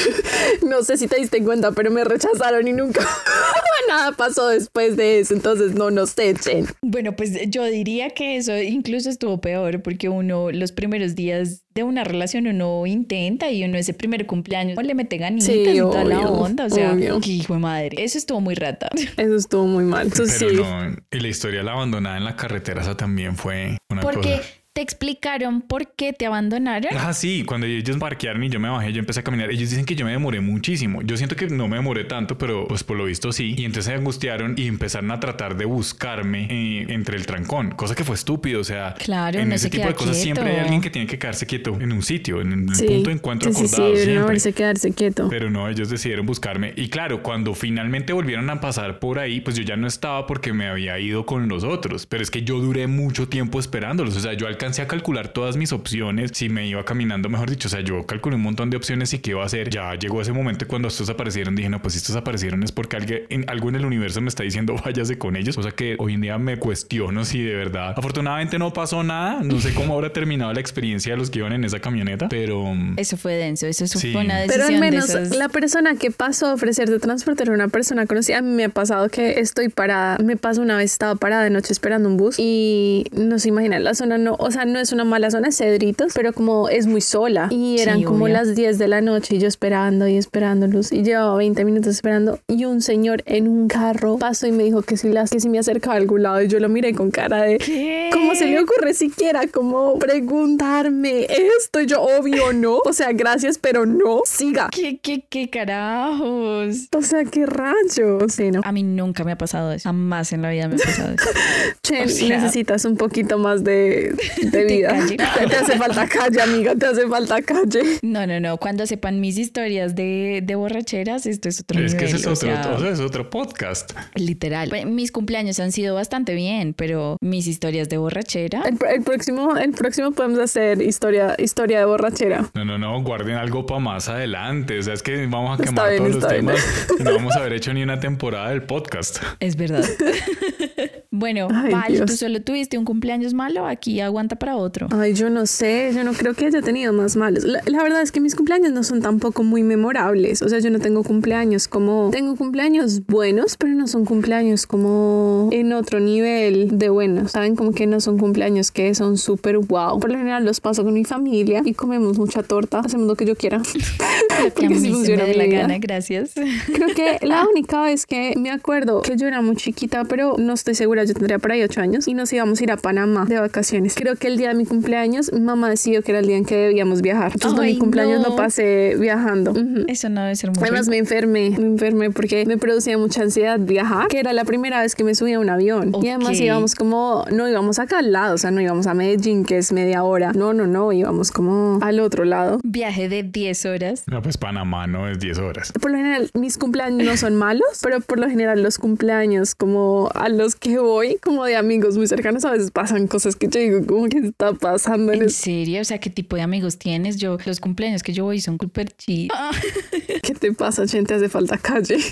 No sé si te diste cuenta, pero me rechazaron y nunca nada pasó después de eso. Entonces, no, no sé, Chen. Bueno, pues yo diría que eso incluso estuvo peor porque uno los primeros días de una relación uno intenta y uno ese primer cumpleaños le mete ganitas Sí, y toda la onda, o sea, obvio. qué hijo de madre. Eso estuvo muy rata. Eso estuvo muy mal. Eso Pero sí. no, y la historia de la abandonada en la carretera, esa también fue una Porque cosa. Te explicaron por qué te abandonaron. Ah, sí, cuando ellos parquearon y yo me bajé, yo empecé a caminar. Ellos dicen que yo me demoré muchísimo. Yo siento que no me demoré tanto, pero pues por lo visto sí. Y entonces se angustiaron y empezaron a tratar de buscarme eh, entre el trancón, cosa que fue estúpido. O sea, Claro, en ese se tipo de cosas siempre hay alguien que tiene que quedarse quieto en un sitio, en el Sí. punto de encuentro sí, sí, sí, acordado debería siempre. haberse quedarse quieto. Pero no, ellos decidieron buscarme. Y claro, cuando finalmente volvieron a pasar por ahí, pues yo ya no estaba porque me había ido con los otros. Pero es que yo duré mucho tiempo esperándolos. O sea, yo alcancé a calcular todas mis opciones. Si me iba caminando, mejor dicho. O sea, yo calculé un montón de opciones y qué iba a hacer. Ya llegó ese momento cuando estos aparecieron. Dije, no, pues si estos aparecieron es porque alguien, en, algo en el universo me está diciendo váyase con ellos. O sea que hoy en día me cuestiono si de verdad. Afortunadamente no pasó nada. No sé cómo habrá terminado la experiencia de los que iban en esa camioneta. Pero. Eso fue denso, eso Sí. fue una decisión Pero al menos de esas... la persona que pasó a ofrecerte transporte era una persona conocida. A mí me ha pasado que estoy parada. Me pasó una vez, estaba parada de noche esperando un bus y no se imaginan, la zona no, o sea, no es una mala zona, Cedritos, pero como es muy sola. Y eran Sí, como obvio. las 10 de la noche y yo esperando y esperando luz. Y llevaba 20 minutos esperando y un señor en un carro pasó y me dijo que si, las, que si me acercaba a algún lado y yo lo miré con cara de... ¿Qué? ¿Cómo se le ocurre siquiera como preguntarme esto? Y yo, obvio, no. O sea, gracias, pero no. Siga. ¿Qué, qué, qué carajos? O sea, qué rayos. Sí, no. A mí nunca me ha pasado eso. Jamás en la vida me ha pasado eso. Chen, o sea- necesitas un poquito más de, de vida. calle. Te, hace falta calle, amiga. Te hace falta calle. No, no, no. Cuando sepan mis historias de, de borracheras, esto es otro Es que ese es o otro, sea, o sea, es otro podcast. Literal. Pues, Mis cumpleaños han sido bastante bien, pero mis historias de borrachera. El, el próximo, el próximo podemos hacer historia, historia de borrachera. No, no, no, guarden algo para más adelante. O sea, es que vamos a Está quemar bien, todos los bien. temas y no vamos a haber hecho ni una temporada del podcast. Es verdad. bueno, Ay, Val, tú solo tuviste un cumpleaños malo, aquí aguanta para otro. Ay, yo no sé, yo no creo que haya tenido más malos. La, la verdad es que mis cumpleaños no son tampoco muy memorables. O sea, yo no tengo cumpleaños como... Tengo cumpleaños buenos, pero no son cumpleaños como en otro nivel de buenos. ¿Saben? Como que no son cumpleaños que son súper wow. Por lo general los paso con mi familia y comemos mucha torta, hacemos lo que yo quiera. Porque se funciona mi la vida. gana, gracias. Creo que la única vez que me acuerdo que yo era muy chiquita, pero no estoy segura, yo tendría por ahí ocho años y nos íbamos a ir a Panamá de vacaciones. Creo que el día de mi cumpleaños, mi mamá decidió que era el día en que debíamos viajar. Entonces, Ay, mi cumpleaños no. lo pasé viajando. Ujú. Eso no debe ser muy Además rico. me enfermé, me enfermé porque me producía mucha ansiedad viajar, que era la primera vez que me subía a un avión. Y además íbamos como, no íbamos acá al lado, o sea, no íbamos a Medellín, que es media hora. No, no, no, íbamos como al otro lado. Viaje de 10 horas. No, pues Panamá no es 10 horas. Por lo general, mis cumpleaños no son malos, pero por lo general los cumpleaños como a los que voy, como de amigos muy cercanos, a veces pasan cosas que yo digo, como que está pasando en ¿En serio? O sea, ¿qué tipo de amigos tienes? Yo, los cumpleaños que yo voy son súper chidos. ¿Qué te pasa, gente? Hace falta calle.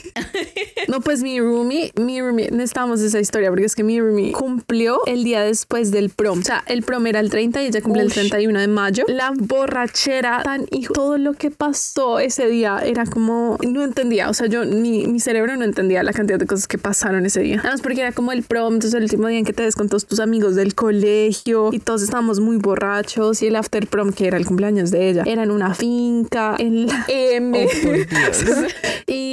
No, pues mi roomie, mi roomie, necesitamos esa historia porque es que mi roomie cumplió el día después del prom. O sea, el prom era el 30 y ella cumple el Ush. 31 de mayo. La borrachera tan hijo, todo lo que pasó ese día era como, no entendía, o sea, yo ni mi cerebro no entendía la cantidad de cosas que pasaron ese día. Además porque era como el prom, entonces el último día en que te ves con todos tus amigos del colegio y todos estábamos muy borrachos y el after prom que era el cumpleaños de ella era en una finca en la M. Oh, y,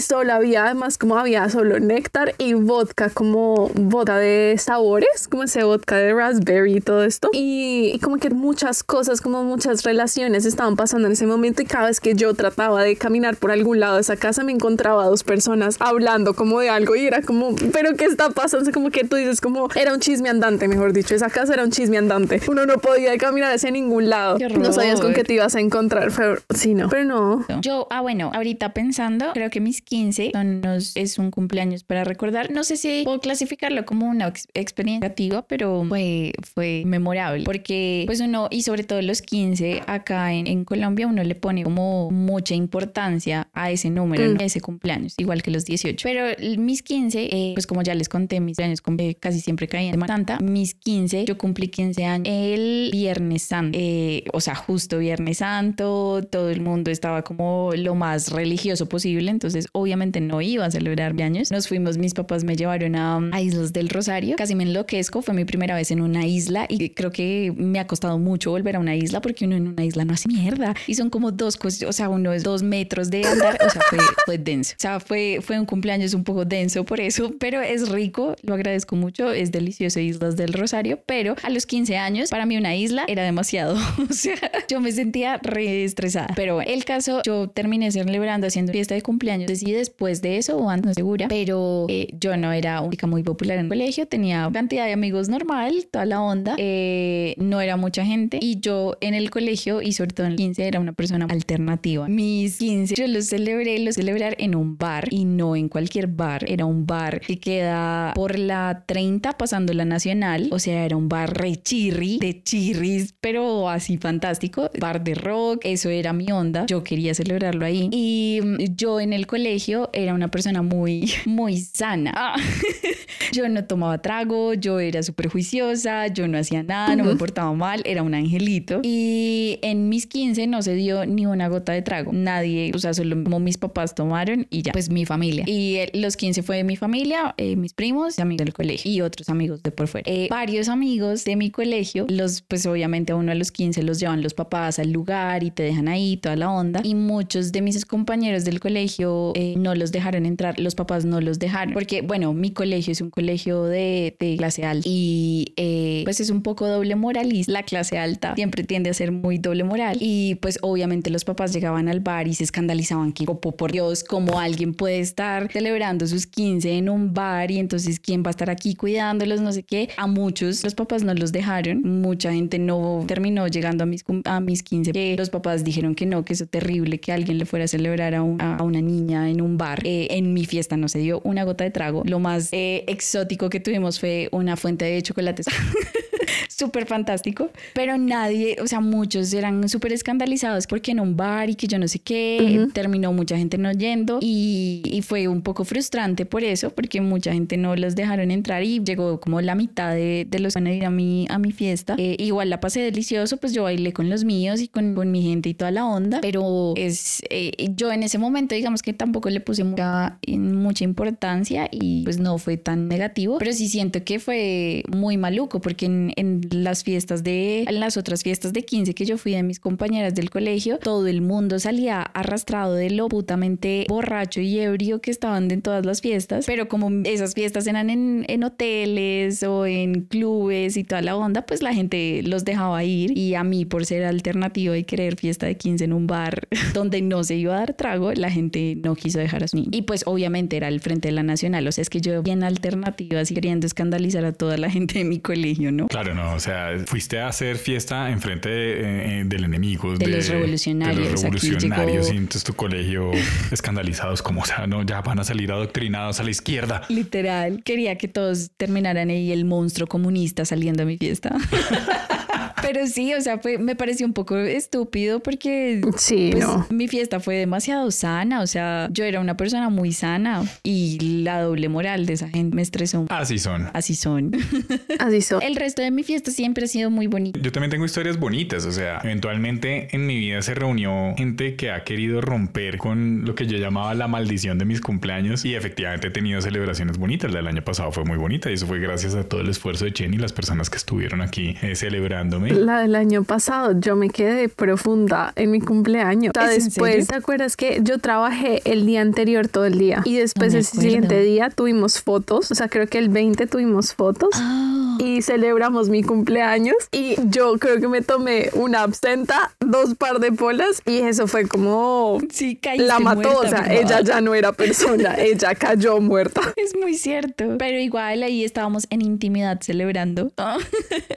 y solo había además como había solo néctar y vodka, como vodka de sabores, como ese vodka de raspberry y todo esto. Y, y como que muchas cosas, como muchas relaciones estaban pasando en ese momento y cada vez que yo trataba de caminar por algún lado de esa casa me encontraba dos personas hablando como de algo y era como, pero ¿qué está pasando? Como que tú dices como, era un chisme andante, mejor dicho, esa casa era un chisme andante. Uno no podía caminar hacia ningún lado. No sabías con qué te ibas a encontrar. Fue- Sí, no. Pero no. Yo, ah, bueno, ahorita pensando, creo que mis 15 son es un cumpleaños para recordar. No sé si puedo clasificarlo como una ex- experiencia negativa, pero fue, fue memorable. Porque, pues uno, y sobre todo los 15 acá en, en Colombia, uno le pone como mucha importancia a ese número, Mm. a ese cumpleaños, igual que los 18. Pero mis 15, eh, pues como ya les conté, mis años casi siempre caían en Semana Santa. Mis 15, yo cumplí 15 años el Viernes Santo. Eh, o sea, justo Viernes Santo, todo el mundo estaba como lo más religioso posible, entonces obviamente no iba a celebrar mi años. Nos fuimos, mis papás me llevaron a, a Islas del Rosario, casi me enloquezco, fue mi primera vez en una isla y creo que me ha costado mucho volver a una isla porque uno en una isla no hace mierda y son como dos cosas, o sea, uno es dos metros de andar, o sea, fue, fue denso. O sea, fue, fue un cumpleaños un poco denso por eso, pero es rico, lo agradezco mucho, es delicioso Islas del Rosario, pero a los 15 años para mí una isla era demasiado, o sea, yo me sentía re estresada. Pero el caso, yo terminé celebrando haciendo fiesta de cumpleaños, después de eso o antes, no segura, pero eh, yo no era una chica muy popular en el colegio, tenía cantidad de amigos normal, toda la onda, eh, no era mucha gente y yo en el colegio y sobre todo en el 15 era una persona alternativa. Mis 15 yo los celebré, los celebrar en un bar y no en cualquier bar, era un bar que queda por la 30 pasando la nacional, o sea, era un bar re chirri, de chirris, pero así fantástico, bar de rock, eso era mi onda, yo quería celebrarlo ahí y yo en el colegio era una persona muy, muy sana. Ah. Yo no tomaba trago, yo era súper juiciosa, yo no hacía nada, no me portaba mal, era un angelito. Y en mis 15 no se dio ni una gota de trago. Nadie, o sea, solo como mis papás tomaron y ya, pues mi familia. Y eh, los 15 fue mi familia, eh, mis primos, amigos del colegio y otros amigos de por fuera. Eh, varios amigos de mi colegio, los, pues obviamente a uno a los 15 los llevan los papás al lugar y te dejan ahí toda la onda. Y muchos de mis compañeros del colegio eh, no los dejaron entrar, los papás no los dejaron. Porque, bueno, mi colegio es un colegio de, de clase alta y eh, pues es un poco doble moralista. La clase alta siempre tiende a ser muy doble moral y pues obviamente los papás llegaban al bar y se escandalizaban que, "Oh, por Dios, cómo alguien puede estar celebrando sus 15 en un bar y entonces quién va a estar aquí cuidándolos, no sé qué. A muchos los papás no los dejaron, mucha gente no terminó llegando a mis, a mis 15, que los papás dijeron que no, que eso terrible, que alguien le fuera a celebrar a una niña en un bar. Eh, en mi fiesta no se dio una gota de trago. Lo más eh, exótico que tuvimos fue una fuente de chocolates. súper fantástico, pero nadie, o sea, muchos eran súper escandalizados porque en un bar y que yo no sé qué, terminó mucha gente no yendo y, y fue un poco frustrante por eso, porque mucha gente no los dejaron entrar y llegó como la mitad de, de los que van a ir a mi, a mi fiesta. Eh, igual la pasé delicioso, pues yo bailé con los míos y con, con mi gente y toda la onda, pero es, eh, yo en ese momento digamos que tampoco le puse mucha, mucha importancia y pues no fue tan negativo, pero sí siento que fue muy maluco porque en, en las fiestas de, en las otras fiestas de 15 que yo fui de mis compañeras del colegio, todo el mundo salía arrastrado de lo putamente borracho y ebrio que estaban en todas las fiestas, pero como esas fiestas eran en, en hoteles o en clubes y toda la onda, pues la gente los dejaba ir y a mí por ser alternativa y querer fiesta de 15 en un bar donde no se iba a dar trago, la gente no quiso dejar a su. Y pues obviamente era el frente de la nacional, o sea, es que yo bien alternativa así queriendo escandalizar a toda la gente de mi colegio, ¿no? Claro, no, o sea, fuiste a hacer fiesta enfrente de, eh, del enemigo. De los revolucionarios, De los revolucionarios llegó- y entonces tu colegio escandalizados como, o sea, no, ya van a salir adoctrinados a la izquierda. Literal, quería que todos terminaran ahí el monstruo comunista saliendo a mi fiesta. Pero sí, o sea, fue, me pareció un poco estúpido porque Sí, pues, no. mi fiesta fue demasiado sana, o sea, yo era una persona muy sana y la doble moral de esa gente me estresó. Así son. Así son. Así son. El resto de mi fiesta siempre ha sido muy bonito. Yo también tengo historias bonitas, o sea, eventualmente en mi vida se reunió gente que ha querido romper con lo que yo llamaba la maldición de mis cumpleaños y efectivamente he tenido celebraciones bonitas. La del año pasado fue muy bonita y eso fue gracias a todo el esfuerzo de Chen y las personas que estuvieron aquí eh, celebrándome La del año pasado, yo me quedé profunda en mi cumpleaños. O sea, ¿Es en después? ¿te acuerdas que yo trabajé el día anterior todo el día? Y después me el siguiente día tuvimos fotos. O sea, creo que el 20 tuvimos fotos. Ah, Y celebramos mi cumpleaños y yo creo que me tomé una absenta, dos par de polas y eso fue como sí, caíste la mató, o muerta, sea, ¿verdad? ella ya no era persona, ella cayó muerta. Es muy cierto. Pero igual ahí estábamos en intimidad celebrando. Ah,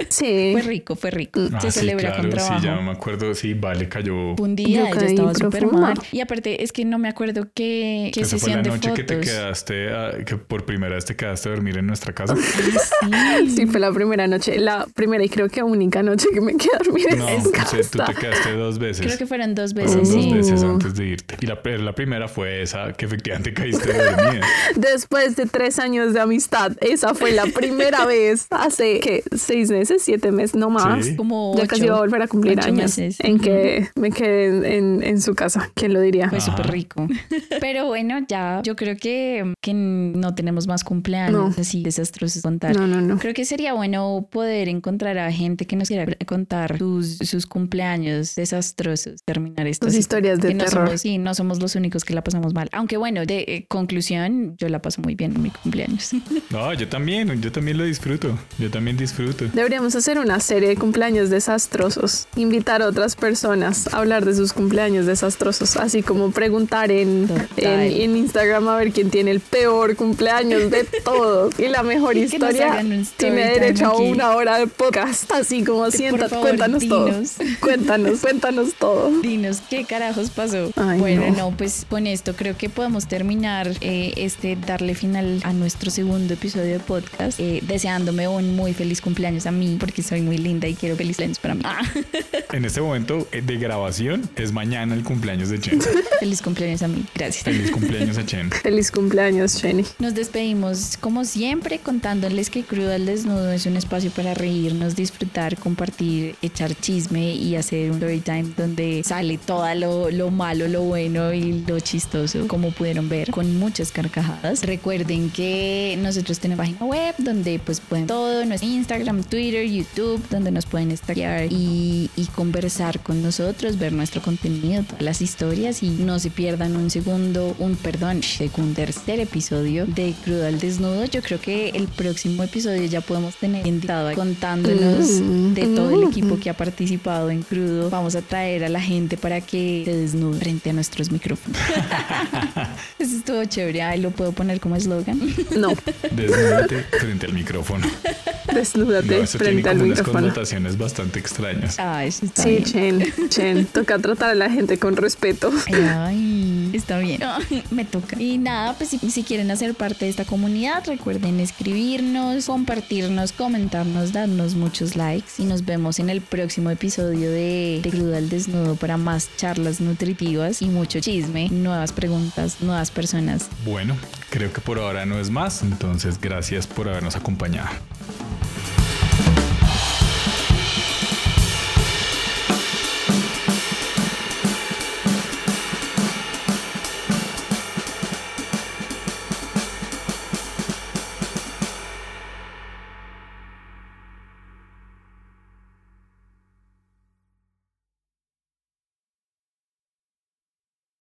Sí. Fue rico, fue rico. Ah, Se sí, celebra con claro, trabajo. Sí, ya me acuerdo. Sí, Vale cayó. Fue Un día Yo caí estaba súper mal. Y aparte, es que no me acuerdo qué, qué Esa fue sesión la de noche fotos. que te quedaste, ah, que por primera vez te quedaste a dormir en nuestra casa. Sí. Sí, fue la primera noche, la primera y creo que única noche que me quedé a dormir No, en casa. sea, tú te quedaste dos veces. Creo que fueron dos Fueron veces, dos sí. veces antes de irte. Y la, la primera fue esa que efectivamente caíste dormida. Después de tres años de amistad, esa fue la primera vez hace que seis meses, siete meses, no más. Sí. Como Ya ocho, casi iba a volver a cumplir años meses. en que me quedé en, en- en su casa. ¿Quién lo diría? Fue Ajá. súper rico. Pero bueno, ya yo creo que, que no tenemos más cumpleaños No. así desastrosos contar. No, no, no. Creo que sería bueno poder encontrar a gente que nos quiera contar sus, sus cumpleaños desastrosos, terminar esto. Tus así, historias de no terror. Somos, sí, no somos los únicos que la pasamos mal. Aunque bueno, de eh, conclusión, yo la paso muy bien en mi cumpleaños. No, yo también, yo también lo disfruto. Yo también disfruto. Deberíamos hacer una serie de cumpleaños desastrosos. Invitar a otras personas a hablar de sus cumpleaños desastrosos. Así como preguntar en, en, en Instagram a ver quién tiene el peor cumpleaños de todos. Y la mejor Y historia tiene derecho a una hora de podcast. Así como favor, cuéntanos todo. Cuéntanos, cuéntanos todo. Dinos, ¿qué carajos pasó? Ay, bueno, no. no. pues con esto creo que podemos terminar eh, este, darle final a nuestro segundo episodio de podcast, eh, deseándome un muy feliz cumpleaños a mí, porque soy muy linda y quiero feliz cumpleaños para mí. Ah, En este momento eh, de grabación es mañana el cumpleaños de Chen. feliz cumpleaños a mí, gracias. Feliz cumpleaños a Chen. Feliz cumpleaños, Jenny. Nos despedimos como siempre contándoles que Crudo al Desnudo es un espacio para reírnos, disfrutar, compartir, echar chisme y hacer un story time donde sale todo lo, lo malo, lo bueno y lo chistoso, como pudieron ver, con muchas carcajadas. Recuerden que nosotros tenemos página web donde pues pueden todo, nuestro Instagram, Twitter, YouTube, donde nos pueden stalkear y, y conversar con nosotros, ver nuestro contenido, todas las historias y no se pierdan un segundo, un perdón, un tercer episodio de Crudo al Desnudo. Yo creo que el próximo episodio ya podemos tener invitado contándonos Mm. de todo el equipo que ha participado en Crudo. Vamos a traer a la gente para que se desnude frente a nuestros micrófonos. Eso estuvo chévere. Ahí lo puedo poner como eslogan. No, Desnúdate frente al micrófono. No, desnúdate tiene frente al micrófono. Connotaciones bastante extrañas. Ah, eso está Sí, bien. Chen, Chen. Toca tratar a la gente con respeto. Ay, está bien. Me toca. Y nada, pues si, si quieren hacer parte de esta comunidad, recuerden escribirnos, compartirnos, comentarnos, darnos muchos likes. Y nos vemos en el próximo episodio de, de Crudo al Desnudo para más charlas nutritivas y mucho chisme, nuevas preguntas, nuevas personas. Bueno, creo que por ahora no es más. Entonces, gracias por habernos acompañado.